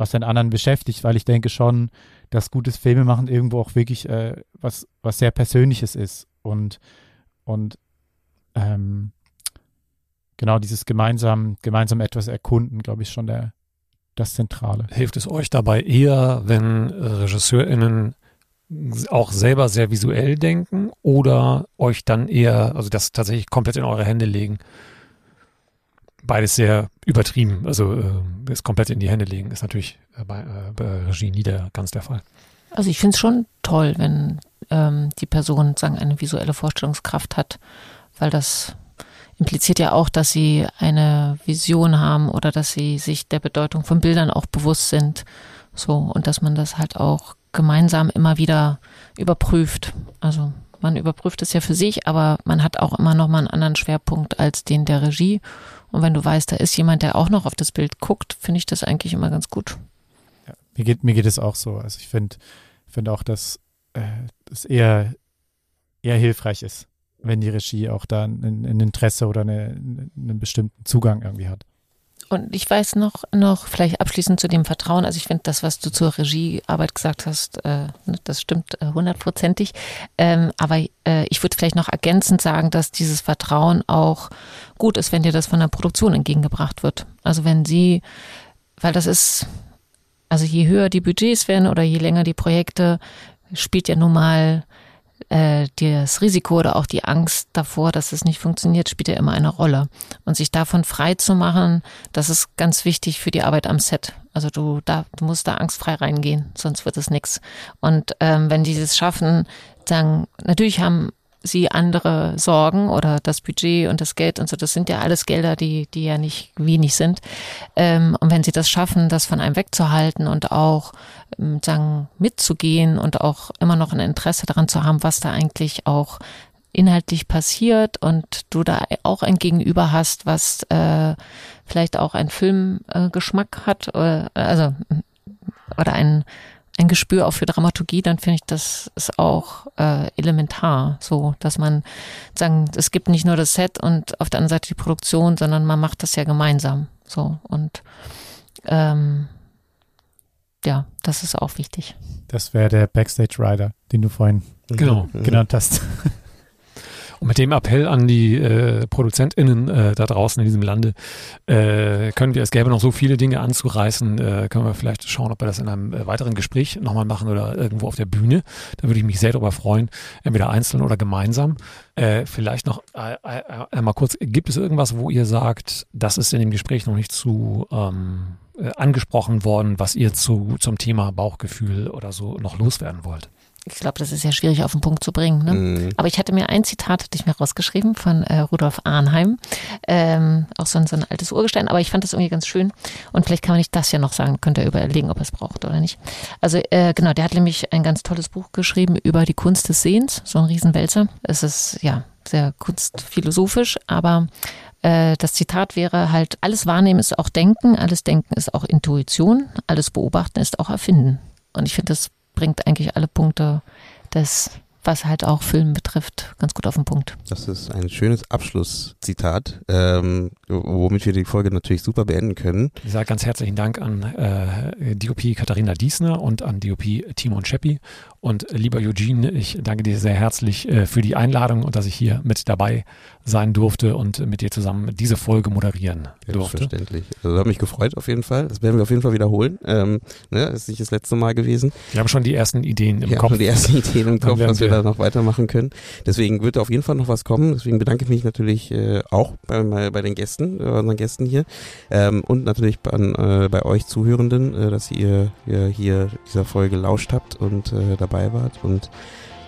was den anderen beschäftigt, weil ich denke schon, dass gutes Filmemachen irgendwo auch wirklich äh, was, was sehr Persönliches ist und, und ähm, genau dieses gemeinsam, gemeinsam etwas erkunden, glaube ich, schon der, das Zentrale. Hilft es euch dabei eher, wenn RegisseurInnen auch selber sehr visuell denken oder euch dann eher, also das tatsächlich komplett in eure Hände legen? Beides sehr übertrieben. Also äh, es komplett in die Hände legen, ist natürlich äh, bei, äh, bei Regie nie der, ganz der Fall. Also ich finde es schon toll, wenn ähm, die Person sagen eine visuelle Vorstellungskraft hat, weil das impliziert ja auch, dass sie eine Vision haben oder dass sie sich der Bedeutung von Bildern auch bewusst sind. So und dass man das halt auch gemeinsam immer wieder überprüft. Also man überprüft es ja für sich, aber man hat auch immer noch mal einen anderen Schwerpunkt als den der Regie und wenn du weißt, da ist jemand, der auch noch auf das Bild guckt, finde ich das eigentlich immer ganz gut. Ja, mir geht mir geht es auch so. Also ich finde finde auch, dass äh, es eher eher hilfreich ist, wenn die Regie auch da ein, ein Interesse oder eine, einen bestimmten Zugang irgendwie hat. Und ich weiß noch, noch vielleicht abschließend zu dem Vertrauen. Also ich finde das, was du zur Regiearbeit gesagt hast, äh, ne, das stimmt äh, hundertprozentig. Ähm, aber äh, ich würde vielleicht noch ergänzend sagen, dass dieses Vertrauen auch gut ist, wenn dir das von der Produktion entgegengebracht wird. Also wenn sie, weil das ist, also je höher die Budgets werden oder je länger die Projekte, spielt ja nun mal äh, das Risiko oder auch die Angst davor, dass es nicht funktioniert, spielt ja immer eine Rolle. Und sich davon frei zu machen, das ist ganz wichtig für die Arbeit am Set. Also du, da, du musst da angstfrei reingehen, sonst wird es nichts. Und ähm, wenn die das schaffen, dann natürlich haben sie andere Sorgen oder das Budget und das Geld und so, das sind ja alles Gelder, die, die ja nicht wenig sind. Ähm, und wenn sie das schaffen, das von einem wegzuhalten und auch ähm, sagen, mitzugehen und auch immer noch ein Interesse daran zu haben, was da eigentlich auch inhaltlich passiert und du da auch ein Gegenüber hast, was äh, vielleicht auch einen Filmgeschmack äh, hat, oder, also oder ein ein Gespür auch für Dramaturgie, dann finde ich, das ist auch äh, elementar, so, dass man sagen, es gibt nicht nur das Set und auf der anderen Seite die Produktion, sondern man macht das ja gemeinsam, so und ähm, ja, das ist auch wichtig. Das wäre der Backstage Rider, den du vorhin genau. genannt hast. Und mit dem Appell an die äh, ProduzentInnen äh, da draußen in diesem Lande äh, können wir, es gäbe noch so viele Dinge anzureißen, äh, können wir vielleicht schauen, ob wir das in einem äh, weiteren Gespräch nochmal machen oder irgendwo auf der Bühne. Da würde ich mich sehr darüber freuen, entweder einzeln oder gemeinsam. Äh, vielleicht noch äh, äh, einmal kurz, gibt es irgendwas, wo ihr sagt, das ist in dem Gespräch noch nicht zu ähm, äh, angesprochen worden, was ihr zu, zum Thema Bauchgefühl oder so noch loswerden wollt? Ich glaube, das ist ja schwierig auf den Punkt zu bringen. Ne? Mhm. Aber ich hatte mir ein Zitat, hatte ich mir rausgeschrieben von äh, Rudolf Arnheim, ähm, auch so ein, so ein altes Urgestein, aber ich fand das irgendwie ganz schön und vielleicht kann man nicht das ja noch sagen, könnt ihr überlegen, ob er es braucht oder nicht. Also äh, genau, der hat nämlich ein ganz tolles Buch geschrieben über die Kunst des Sehens, so ein Riesenwälzer. Es ist ja sehr kunstphilosophisch, aber äh, das Zitat wäre halt, alles Wahrnehmen ist auch Denken, alles Denken ist auch Intuition, alles Beobachten ist auch Erfinden. Und ich finde, das bringt eigentlich alle Punkte des was halt auch Film betrifft, ganz gut auf den Punkt. Das ist ein schönes Abschlusszitat, ähm, womit wir die Folge natürlich super beenden können. Ich sage ganz herzlichen Dank an äh, DOP Katharina Diesner und an DOP Timon Scheppi. Und lieber Eugene, ich danke dir sehr herzlich äh, für die Einladung und dass ich hier mit dabei sein durfte und mit dir zusammen diese Folge moderieren durfte. Selbstverständlich. Also hat mich gefreut auf jeden Fall. Das werden wir auf jeden Fall wiederholen. Ähm, ne, das ist nicht das letzte Mal gewesen. Wir haben schon die ersten Ideen im wir Kopf. Haben schon die ersten Ideen im Kopf, was wir da noch weitermachen können. Deswegen wird auf jeden Fall noch was kommen. Deswegen bedanke ich mich natürlich äh, auch bei, bei den Gästen, bei unseren Gästen hier. Ähm, und natürlich an, äh, bei euch Zuhörenden, äh, dass ihr, ihr hier dieser Folge lauscht habt und äh, dabei wart. Und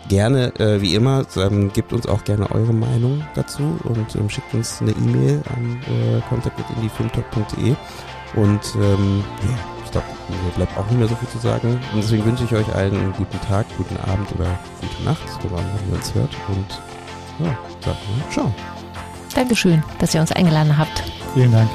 gerne, äh, wie immer, ähm, gebt uns auch gerne eure Meinung dazu und ähm, schickt uns eine E-Mail an äh, contact.indiefilmtalk.de und ähm, ja, glaube, mir bleibt auch nicht mehr so viel zu sagen. Und deswegen wünsche ich euch allen einen guten Tag, guten Abend oder gute Nacht, woran ihr uns hört. Und ja, sagt mal, ciao. Dankeschön, dass ihr uns eingeladen habt. Vielen Dank.